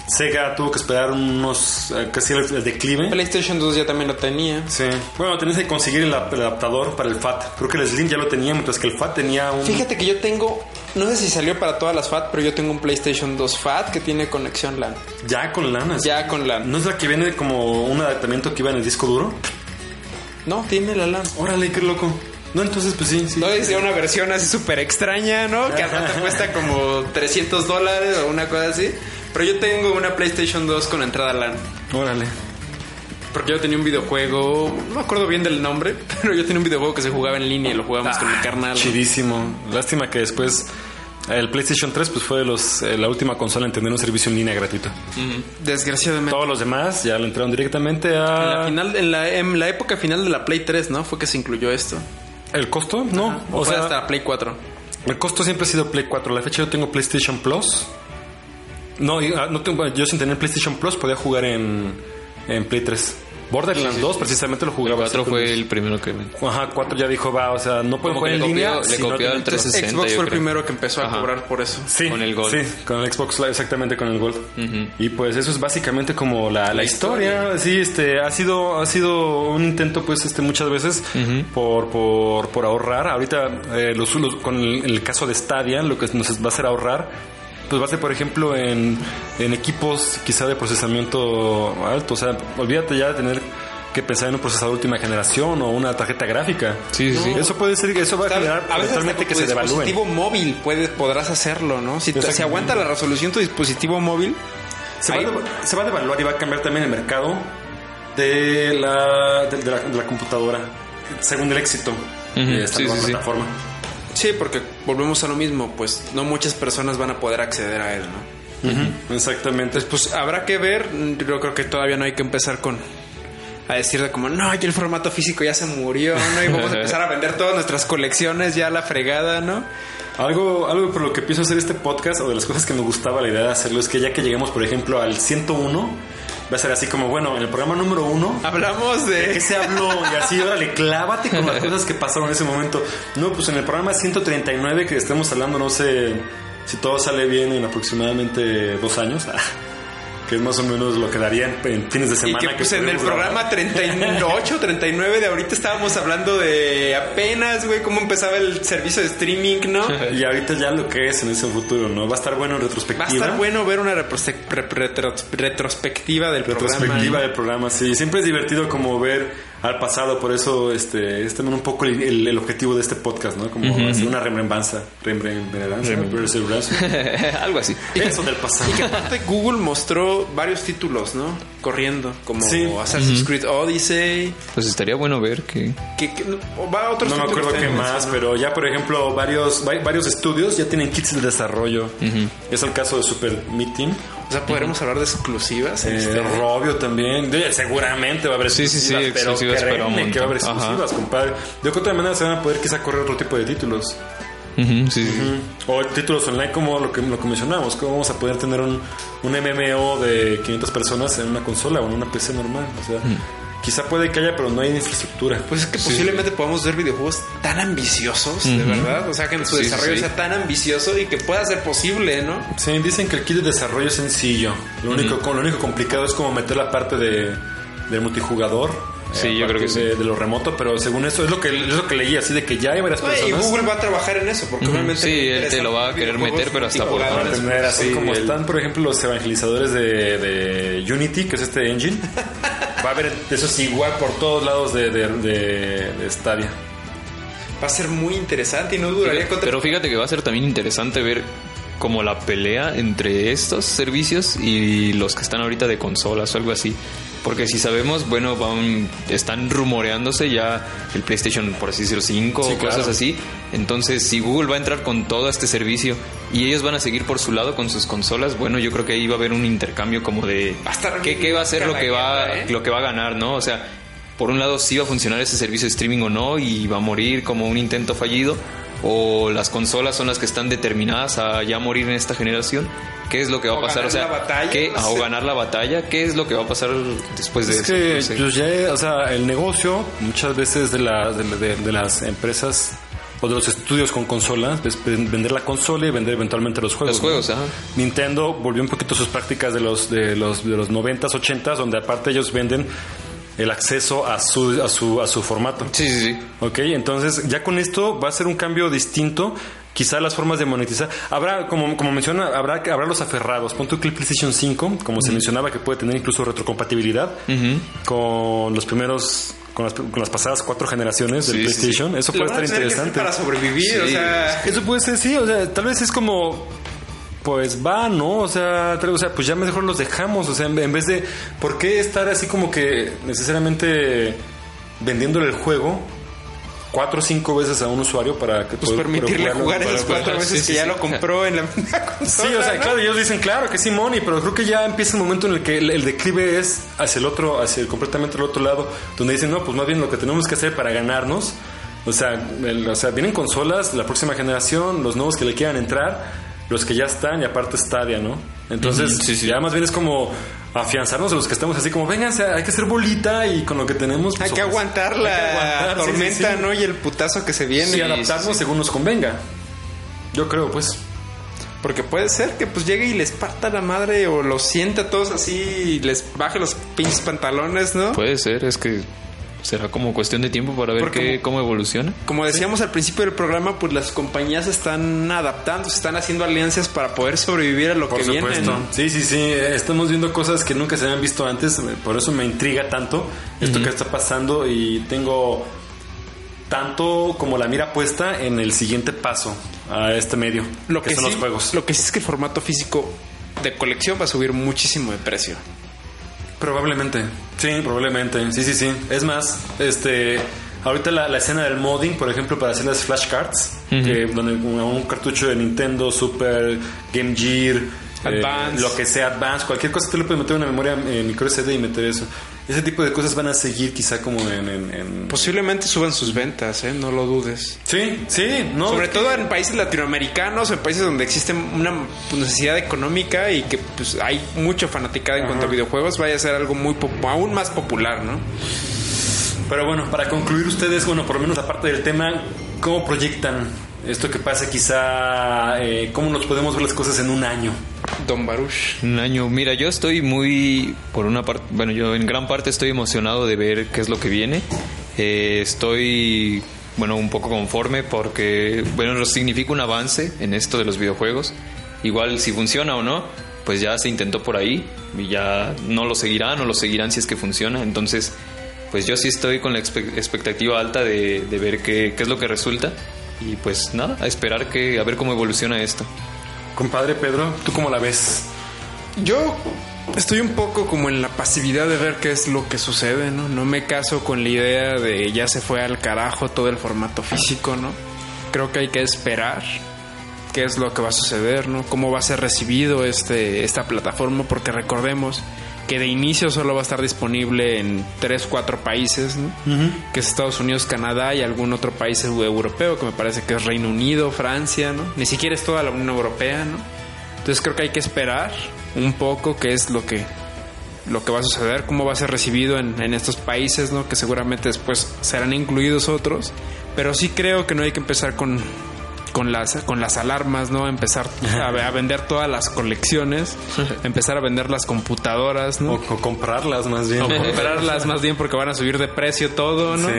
Sega tuvo que esperar unos eh, casi el, el declive. PlayStation 2 ya también lo tenía. Sí. Bueno, tenías que conseguir el, ap- el adaptador para el FAT. Creo que el Slim ya lo tenía, mientras que el FAT tenía un. Fíjate que yo tengo, no sé si salió para todas las FAT, pero yo tengo un PlayStation 2 FAT que tiene conexión LAN. Ya con lana. sí. Ya con LAN. ¿No es la que viene como un adaptamiento que iba en el disco duro? No, tiene la LAN. Órale, qué loco. No, entonces pues sí, sí. No decía una versión así súper extraña, ¿no? Que al rato cuesta como 300 dólares o una cosa así. Pero yo tengo una PlayStation 2 con entrada LAN. Órale. Porque yo tenía un videojuego, no me acuerdo bien del nombre, [laughs] pero yo tenía un videojuego que se jugaba en línea y lo jugábamos con mi carnal. Chidísimo. Lástima que después el PlayStation 3 pues fue de los, eh, la última consola en tener un servicio en línea gratuito. Desgraciadamente. Todos los demás ya lo entraron directamente En a... la, final, en, la, en la época final de la Play 3, ¿no? Fue que se incluyó esto. ¿El costo? No. O, sea, hasta la Play 4. el costo siempre ha sido Play 4. A La fecha yo tengo PlayStation Plus. No, y, ah, no tengo, yo sin tener PlayStation Plus podía jugar en, en Play 3. Borderlands 2 precisamente lo El jugaba. 4 así fue con- el primero que... Ajá, 4 ya dijo, va, o sea, no pueden jugar en le línea. copió- le si no copió al tienen- 360. Xbox fue el primero que empezó a Ajá. cobrar por eso. Sí, Con el Gold. Sí, con el Xbox Live, exactamente con el Gold. Y pues eso es básicamente como la, la historia. Sí, este ha sido ha sido un intento pues este muchas veces por, por, por ahorrar. Ahorita eh, los, los- con el, el caso de Stadia lo que nos va a hacer ahorrar pues va a ser por ejemplo en, en equipos quizá de procesamiento alto, o sea, olvídate ya de tener que pensar en un procesador última generación o una tarjeta gráfica. Sí, sí, sí. Eso puede ser, eso va a generar a veces hasta con que tu se devalúen. dispositivo móvil puedes, podrás hacerlo, ¿no? Si, te- si aguanta la resolución tu dispositivo móvil, Se va, a se va a devaluar y va a cambiar también el mercado de la, de, de la, de la computadora según el éxito de esta sí, nueva sí. plataforma. sí, porque volvemos a lo mismo, pues no muchas personas van a poder acceder a él, ¿no? Exactamente. Pues habrá que ver, yo creo que todavía no hay que empezar con a decir de como, no, ya el formato físico ya se murió, ¿no? Y vamos a empezar a vender todas nuestras colecciones ya a la fregada, ¿no? Algo, algo por lo que pienso hacer este podcast o de las cosas que me gustaba la idea de hacerlo es que ya que lleguemos, por ejemplo, al 101, va a ser así como, bueno, en el programa número uno, Hablamos ¿de qué de... se habló? Y así, órale, clávate con las [laughs] cosas que pasaron en ese momento. No, pues en el programa 139 que estemos hablando, no sé si todo sale bien en aproximadamente dos años. [laughs] que es más o menos lo que daría en, fines de Y semana. que pues en el programa grabar. 38, 39 de ahorita estábamos hablando de apenas, güey, cómo empezaba el servicio de streaming, ¿no? Va [laughs] Y ahorita ya lo que es en ese futuro, ¿no? Va a estar bueno en retrospectiva. a estar bueno ver una retrospectiva del Retrospectiva programa. del programa, sí. Siempre es divertido como ver al pasado, por eso este es también un poco el, el- el objetivo de este podcast, ¿no? Como hacer una remembranza. Remembranza. [laughs] Algo así. Eso del pasado. Y que aparte Google mostró varios títulos, ¿no? Corriendo, como Sí. Assassin's Creed Odyssey, Pues estaría bueno ver que... que, va a otros No me acuerdo qué más, ¿no? pero ya por ejemplo varios va- varios estudios ya tienen kits de desarrollo. Es el caso de Super Meeting. O sea, podremos hablar de exclusivas. Eh, este, Robio también. De- seguramente va a haber Sí, sí, sí, exclusivas, pero exclusivas, pero un créeme que va a haber exclusivas, compadre. De otra manera se van a poder quizá correr otro tipo de títulos. Ujú, sí, sí. O títulos online como lo que, lo que mencionamos. ¿Cómo vamos a poder tener un, un MMO de 500 personas en una consola o en una PC normal? O sea, quizá puede que haya, pero no hay infraestructura. Pues es que posiblemente podamos ver videojuegos tan ambiciosos, de verdad. O sea, que en su Sí, desarrollo sí. sea tan ambicioso y que pueda ser posible, ¿no? Sí, dicen que el kit de desarrollo es sencillo. Lo único, lo único complicado es como meter la parte de, del multijugador. Sí, eh, yo a creo que partir de, de lo remoto, pero según eso es lo que es lo que leí, así de que ya hay varias Y personas. Google va a trabajar en eso, porque obviamente. Sí, él te lo va a querer meter, pero hasta por Van a multijugadores. tener así Sí, como el- están, por ejemplo, los evangelizadores de, de Unity, que es este engine. [laughs] Va a haber eso es igual por todos lados de, de, de- de Stadia. Va a ser muy interesante y no duraría contra. Pero fíjate que va a ser también interesante ver como la pelea entre estos servicios y los que están ahorita de consolas o algo así. Porque si sabemos, bueno, van, están rumoreándose ya el PlayStation, por así decirlo, 5 Sí, o cosas claro. así. Entonces, si Google va a entrar con todo este servicio y ellos van a seguir por su lado con sus consolas, bueno, yo creo que ahí va a haber un intercambio como de qué, qué va a ser lo que va, ¿eh? lo que va a ganar, ¿no? O sea, por un lado sí va a funcionar ese servicio de streaming o no y va a morir como un intento fallido o las consolas son las que están determinadas a ya morir en esta generación. ¿Qué es lo que va O a pasar? ganar O sea, la batalla, ¿qué- no o ganar la batalla. ¿Qué es lo que va a pasar después de Es eso? que No sé. pues ya, o sea, el negocio muchas veces de, la- de, de- de las empresas o de los estudios con consolas es vender la consola y vender eventualmente los juegos. Los juegos, ¿no? ajá. Nintendo volvió un poquito a sus prácticas de los de los de los 90s, 80s, donde aparte ellos venden el acceso a su a su a su formato. Sí, sí, sí. Ok, entonces ya con esto va a ser un cambio distinto. Quizá las formas de monetizar. Habrá, como, como menciona, habrá, habrá los aferrados. Pon tu que el PlayStation 5, como se mencionaba, que puede tener incluso retrocompatibilidad con los primeros, con las, con las pasadas cuatro generaciones del Sí, sí, PlayStation. Eso puede estar interesante. Para sobrevivir, o Sí. sea. Eso puede ser, sí, o sea, tal vez es como, pues va, ¿no? O sea, o sea, pues ya mejor los dejamos, o sea, en, vez de, ¿por qué estar así como que necesariamente vendiéndole el juego cuatro o cinco veces a un usuario para que Pues pueda- permitirle jugar esas cuatro veces sí, que sí, ya lo compró en la [laughs] consola. Sí, o sea, ¿no? claro, ellos dicen, claro que sí, Money, pero creo que ya empieza el momento en el que el, el declive es hacia el otro, hacia el completamente el otro lado, donde dicen, no, pues más bien lo que tenemos que hacer para ganarnos, o sea, el- o sea, vienen consolas, la próxima generación, los nuevos que le quieran entrar, los que ya están y aparte Stadia, ¿no? Entonces, sí, sí. ya más bien es como afianzarnos a los que estamos así como, vénganse, hay que hacer bolita y con lo que tenemos... pues, Hay que somos- aguantar hay que la aguantar, sí, tormenta, sí, sí. ¿no? Y el putazo que se viene. Y adaptarnos según nos convenga. Yo creo, pues. Porque puede ser que pues llegue y les parta la madre o los sienta a todos así y les baje los pinches pantalones, ¿no? Puede ser, es que será como cuestión de tiempo para ver Porque qué, como- cómo evoluciona. Como decíamos al principio del programa, pues las compañías están adaptando, se están haciendo alianzas para poder sobrevivir a lo Por que viene. supuesto. ¿no? Sí, sí, sí. Estamos viendo cosas que nunca se habían visto antes. Por eso me intriga tanto esto que está pasando y tengo tanto como la mira puesta en el siguiente paso a este medio, Lo que, que, son sí, los juegos. Lo que sí es que el formato físico de colección va a subir muchísimo de precio. Probablemente. Sí, probablemente. Sí, sí, sí. Es más, este. Ahorita la, la escena del modding, por ejemplo, para hacer las flashcards, que donde un, un cartucho de Nintendo, Super, Game Gear, eh, Advance. lo que sea, Advance, cualquier cosa, tú le puedes meter una memoria eh, micro SD y meter eso. Ese tipo de cosas van a seguir quizá como en... en- en- Posiblemente suban sus ventas, ¿eh? No lo dudes. sí, sí, no. Sobre todo en países latinoamericanos, en países donde existe una necesidad económica y que pues, hay mucha fanaticada en cuanto a videojuegos, vaya a ser algo muy aún más popular, ¿no? Pero bueno, para concluir ustedes, bueno, por lo menos aparte del tema, ¿cómo proyectan esto que pase quizá, eh, cómo nos podemos ver las cosas en un año? Don Baruch. Un año. Mira, yo estoy muy, por una parte, bueno, yo en gran parte estoy emocionado de ver qué es lo que viene. Eh, estoy, bueno, un poco conforme porque, bueno, significa un avance en esto de los videojuegos. Igual si funciona o no, pues ya se intentó por ahí y ya no lo seguirán o lo seguirán si es que funciona. Entonces, pues yo sí estoy con la expe- expectativa alta de, de ver qué, qué es lo que resulta. Y pues nada, a esperar que, a ver cómo evoluciona esto. Compadre Pedro, ¿tú cómo la ves? Yo estoy un poco como en la pasividad de ver qué es lo que sucede, ¿no? No me caso con la idea de ya se fue al carajo todo el formato físico, ¿no? Creo que hay que esperar qué es lo que va a suceder, ¿no? Cómo va a ser recibido este, esta plataforma, porque recordemos que de inicio solo va a estar disponible en 3, 4 países, ¿no? Que es Estados Unidos, Canadá y algún otro país europeo, que me parece que es Reino Unido, Francia, ¿no? Ni siquiera es toda la Unión Europea, ¿no? Entonces creo que hay que esperar un poco qué es lo que lo que va a suceder, cómo va a ser recibido en, en estos países, ¿no? Que seguramente después serán incluidos otros. Pero sí creo que no hay que empezar con, con las con las alarmas, ¿no? Empezar a, a vender todas las colecciones, [laughs] empezar a vender las computadoras, O, ¿no? o comprarlas más bien. O comprarlas más bien porque van a subir de precio todo, ¿no? Sí.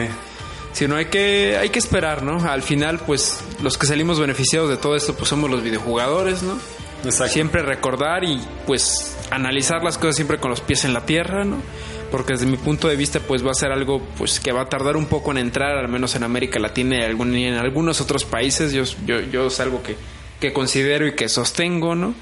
Sino hay que, hay que esperar, ¿no? Al final, pues, los que salimos beneficiados de todo esto, pues somos los videojugadores, ¿no? Exacto. Siempre recordar y, pues, analizar las cosas siempre con los pies en la tierra, ¿no? Porque desde mi punto de vista, pues, va a ser algo, pues, que va a tardar un poco en entrar, al menos en América Latina y en algunos otros países. Yo, yo, yo es algo que, que considero y que sostengo, ¿no?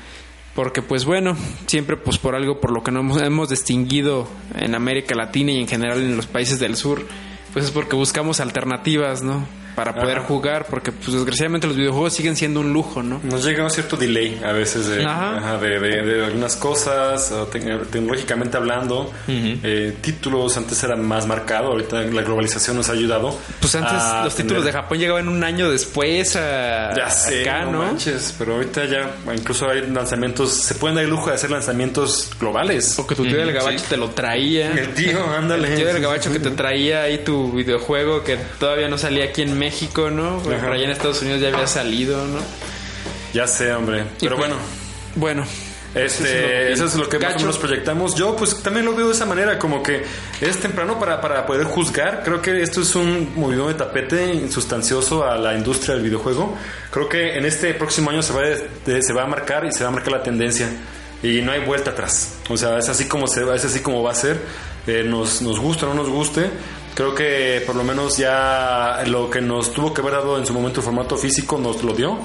Porque pues bueno, siempre pues por algo por lo que no hemos, hemos distinguido en América Latina y en general en los países del sur, pues es porque buscamos alternativas, ¿no? Para poder Ajá. jugar, porque pues desgraciadamente los videojuegos siguen siendo un lujo, ¿no? Nos llega un cierto delay a veces de, Ajá. de, de- de algunas cosas, tecnológicamente hablando. Eh, títulos antes eran más marcados, ahorita la globalización nos ha ayudado. Pues antes los títulos de tener- Japón llegaban un año después a Ya sé, acá, no, manches, pero ahorita ya incluso hay lanzamientos, se pueden dar el lujo de hacer lanzamientos globales. O que tu tío del Ujú, gabacho sí. te lo traía. El tío, ándale. El tío del gabacho que te traía ahí tu videojuego que todavía no salía aquí en México, ¿no? Ajá. por allá en Estados Unidos ya había salido, ¿no? Ya sé, hombre. Pero pues, bueno. Bueno, Este, eso es lo que más o Gacho. menos proyectamos. Yo pues también lo veo de esa manera, como que es temprano para, para poder juzgar. Creo que esto es un movimiento de tapete insustancioso a la industria del videojuego. Creo que en este próximo año se va, de- se va a marcar y se va a marcar la tendencia. Y no hay vuelta atrás. O sea, es así como se es así como va a ser. Eh, nos, nos guste o no nos guste. Creo que por lo menos ya lo que nos tuvo que haber dado en su momento el formato físico nos lo dio.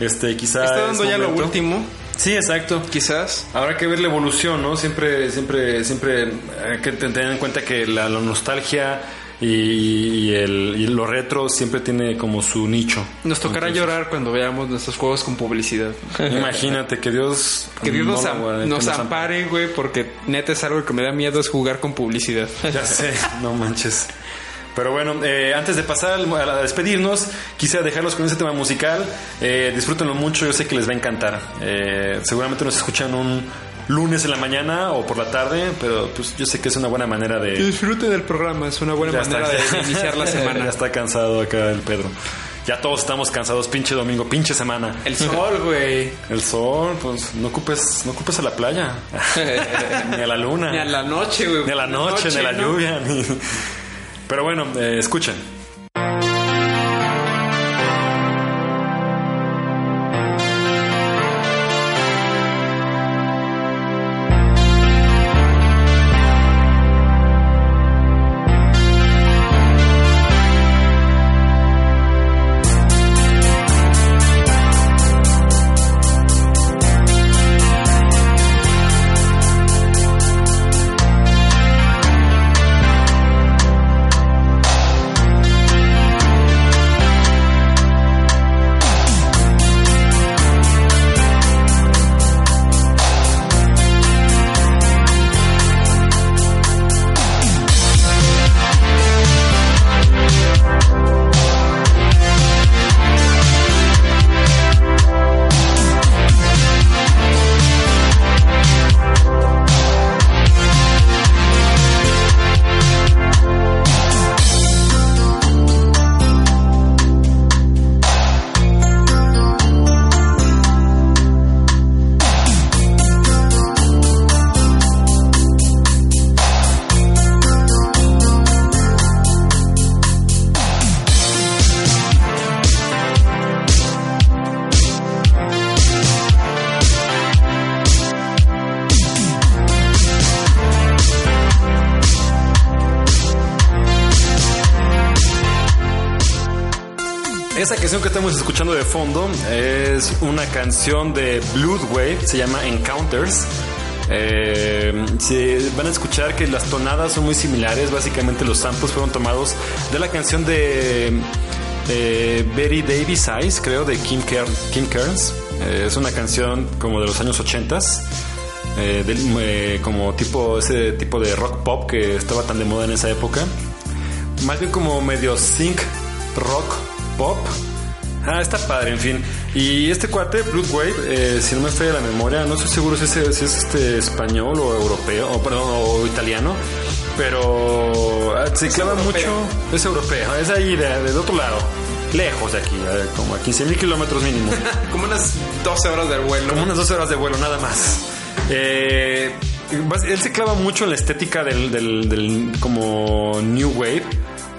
Este, quizá está es dando ya lo último, Sí, exacto. quizás. Habrá que ver la evolución, ¿no? Siempre, siempre, siempre hay que tener en cuenta que la, la nostalgia y, y el, y lo retro siempre tiene como su nicho. Nos tocará llorar cuando veamos nuestros juegos con publicidad. [laughs] Imagínate que Dios... Que Dios nos, que ampare, güey, porque neta es algo que me da miedo es jugar con publicidad. Ya [laughs] sé, no manches. Pero bueno, eh, antes de pasar a, despedirnos, quisiera dejarlos con ese tema musical. Eh, disfrútenlo mucho, yo sé que les va a encantar. Eh, seguramente nos escuchan un lunes en la mañana o por la tarde, pero pues yo sé que es una buena manera de... Disfruten del programa, es una buena Ya manera está. de iniciar la [laughs] ya semana. está cansado acá el Pedro. Ya todos estamos cansados, pinche domingo, pinche semana. El sol, güey. El sol, pues no ocupes, no ocupes a la playa, [laughs] ni a la luna, Ni a la noche, güey. ni a la noche, ni a la ¿no? lluvia. ni- Pero bueno, eh, escuchen. Canción que estamos escuchando de fondo es una canción de Blood Wave, se llama Encounters. Eh, van a escuchar que las tonadas son muy similares. Básicamente los samples fueron tomados de la canción de eh, Betty Davis Eyes, creo, de Kim, Ker. Eh, es una canción como de los años 80 eh, eh, como tipo ese tipo de rock pop que estaba tan de moda en esa época. Más bien como medio sync rock pop. Ah, está padre, en fin. Y este cuate, Blood Wave, eh, si no me falla la memoria, no estoy seguro si es, si es este español o europeo, o perdón, o italiano, pero ah, se clava mucho. Es europeo, es ahí de, del otro lado, lejos de aquí, eh, como a 15 mil kilómetros mínimo. [laughs] Como unas 12 horas de vuelo. Como unas 12 horas de vuelo, nada más. Eh, él se clava mucho en la estética del, del- del como New Wave,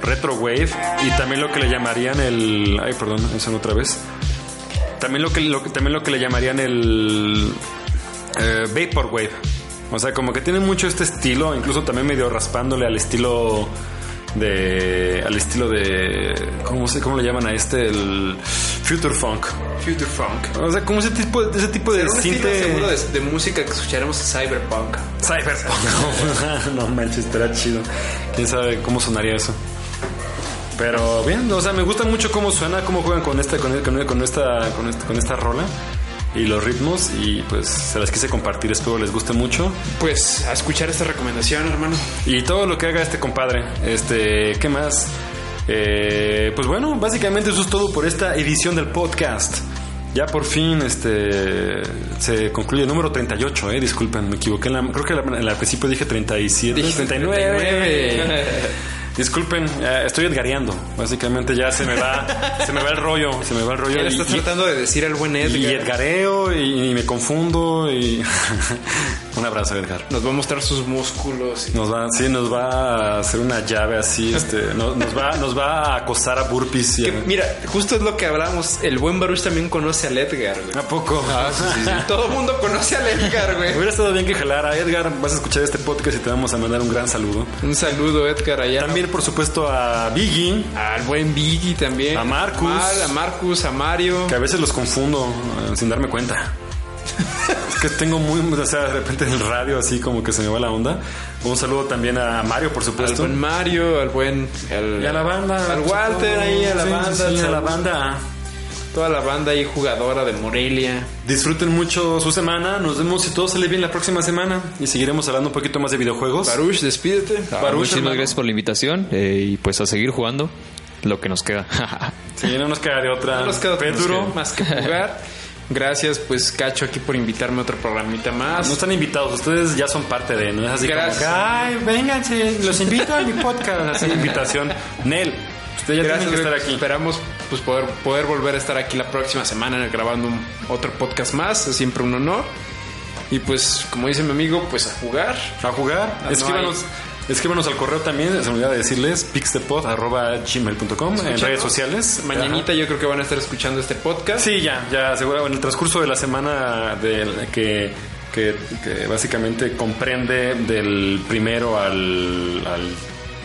Retro Wave y también lo que le llamarían el. Ay, perdón, eso otra vez. También lo que, lo también lo que le llamarían el eh, Vapor Wave. O sea, como que tiene mucho este estilo, incluso también medio raspándole al estilo de. al estilo de. ¿Cómo, se, cómo le llaman a este? El Future Funk. Future Funk. O sea, como ese tipo, ese tipo de cinte de, de música que escucharemos Cyberpunk. Cyberpunk. [laughs] no manches, estará chido. Quién sabe cómo sonaría eso. Pero bien, o sea, me gusta mucho cómo suena, cómo juegan con esta, con, con- con esta, con esta, con esta rola y los ritmos y pues se las quise compartir, espero les guste mucho Pues a escuchar esta recomendación, hermano. y todo lo que haga este compadre. Este, ¿qué más? Eh, pues bueno, básicamente eso es todo por esta edición del podcast. Ya por fin este se concluye el número 38, eh, disculpen, me equivoqué. En la- creo que la- en principio dije 37, Dije 39. [laughs] Disculpen, eh, estoy edgareando. Básicamente ya se me va se me va el rollo, se me va el rollo. Le y- estás y- tratando de decir al buen y Edgar. edgareo y, y me confundo y [laughs] [laughs] un abrazo Edgar. Nos va a mostrar sus músculos. y- Nos va, sí, nos va a hacer una llave así, este, no- nos, va, nos va a acosar a burpees y a, mira, justo es lo que hablamos. El buen Baruch también conoce al Edgar, güey. ¿A poco. [laughs] Todo el mundo conoce al Edgar, güey. Hubiera estado bien que jalara Edgar, vas a escuchar este podcast y te vamos a mandar un gran saludo. Un saludo, Edgar, allá. También, por supuesto, a Biggie, Al buen Biggie también. A Marcus. Mal, a Marcus, a Mario. que a veces los confundo eh, sin darme cuenta. Es que tengo muy, o sea, de repente en el radio así como que se me va la onda. Un saludo también a Mario, por Al supuesto. buen Mario, al buen. al- Y a la banda. Al Walter ahí, a la Sí, banda. sí, a la al- banda. Toda la banda ahí jugadora de Morelia. Disfruten mucho su semana. Nos vemos si todo sale bien la próxima semana. Y seguiremos hablando un poquito más de videojuegos. Baruch, despídete. Baruch, Muchísimas hermano. gracias por la invitación eh, y pues a seguir jugando lo que nos queda. [laughs] Sí, no nos queda de otra. No nos queda otro Pedro. más que jugar. Gracias, pues, Cacho, aquí por invitarme a otro programita más. No están invitados, ustedes ya son parte de, no es así Gracias. como ay, vénganse, los invito a mi podcast, así [laughs] invitación. Nel, ustedes ya Gracias, tienen que estar aquí. Esperamos pues poder, poder volver a estar aquí la próxima semana grabando un- otro podcast más. Es siempre un honor. Y pues, como dice mi amigo, pues a jugar. A jugar, no escríbanos, al correo también, se me olvidó de decirles, pixdepod.gmail.com en redes sociales. Mañanita yo creo que van a estar escuchando este podcast. Sí, ya, ya, seguro. En el transcurso de la semana de, que, que, que básicamente comprende del primero al, al,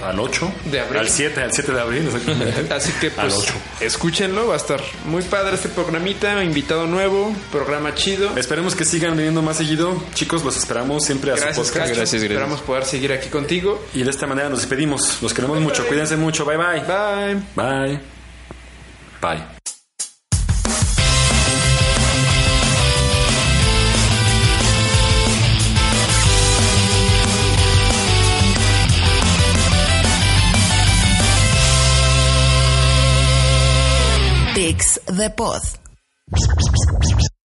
al 8. De abril. Al 7, al 7 de abril, exactamente. [laughs] Así que Al pues 8. escúchenlo, va a estar muy padre este programita, invitado nuevo, programa chido. Esperemos que sigan viniendo más seguido. Chicos, los esperamos siempre a Gracias, su podcast. Gracias, gracias. Esperamos poder seguir aquí contigo. Y de esta manera nos despedimos. Los queremos mucho. Cuídense mucho. Bye bye. Bye. Bye. Bye. The Pod.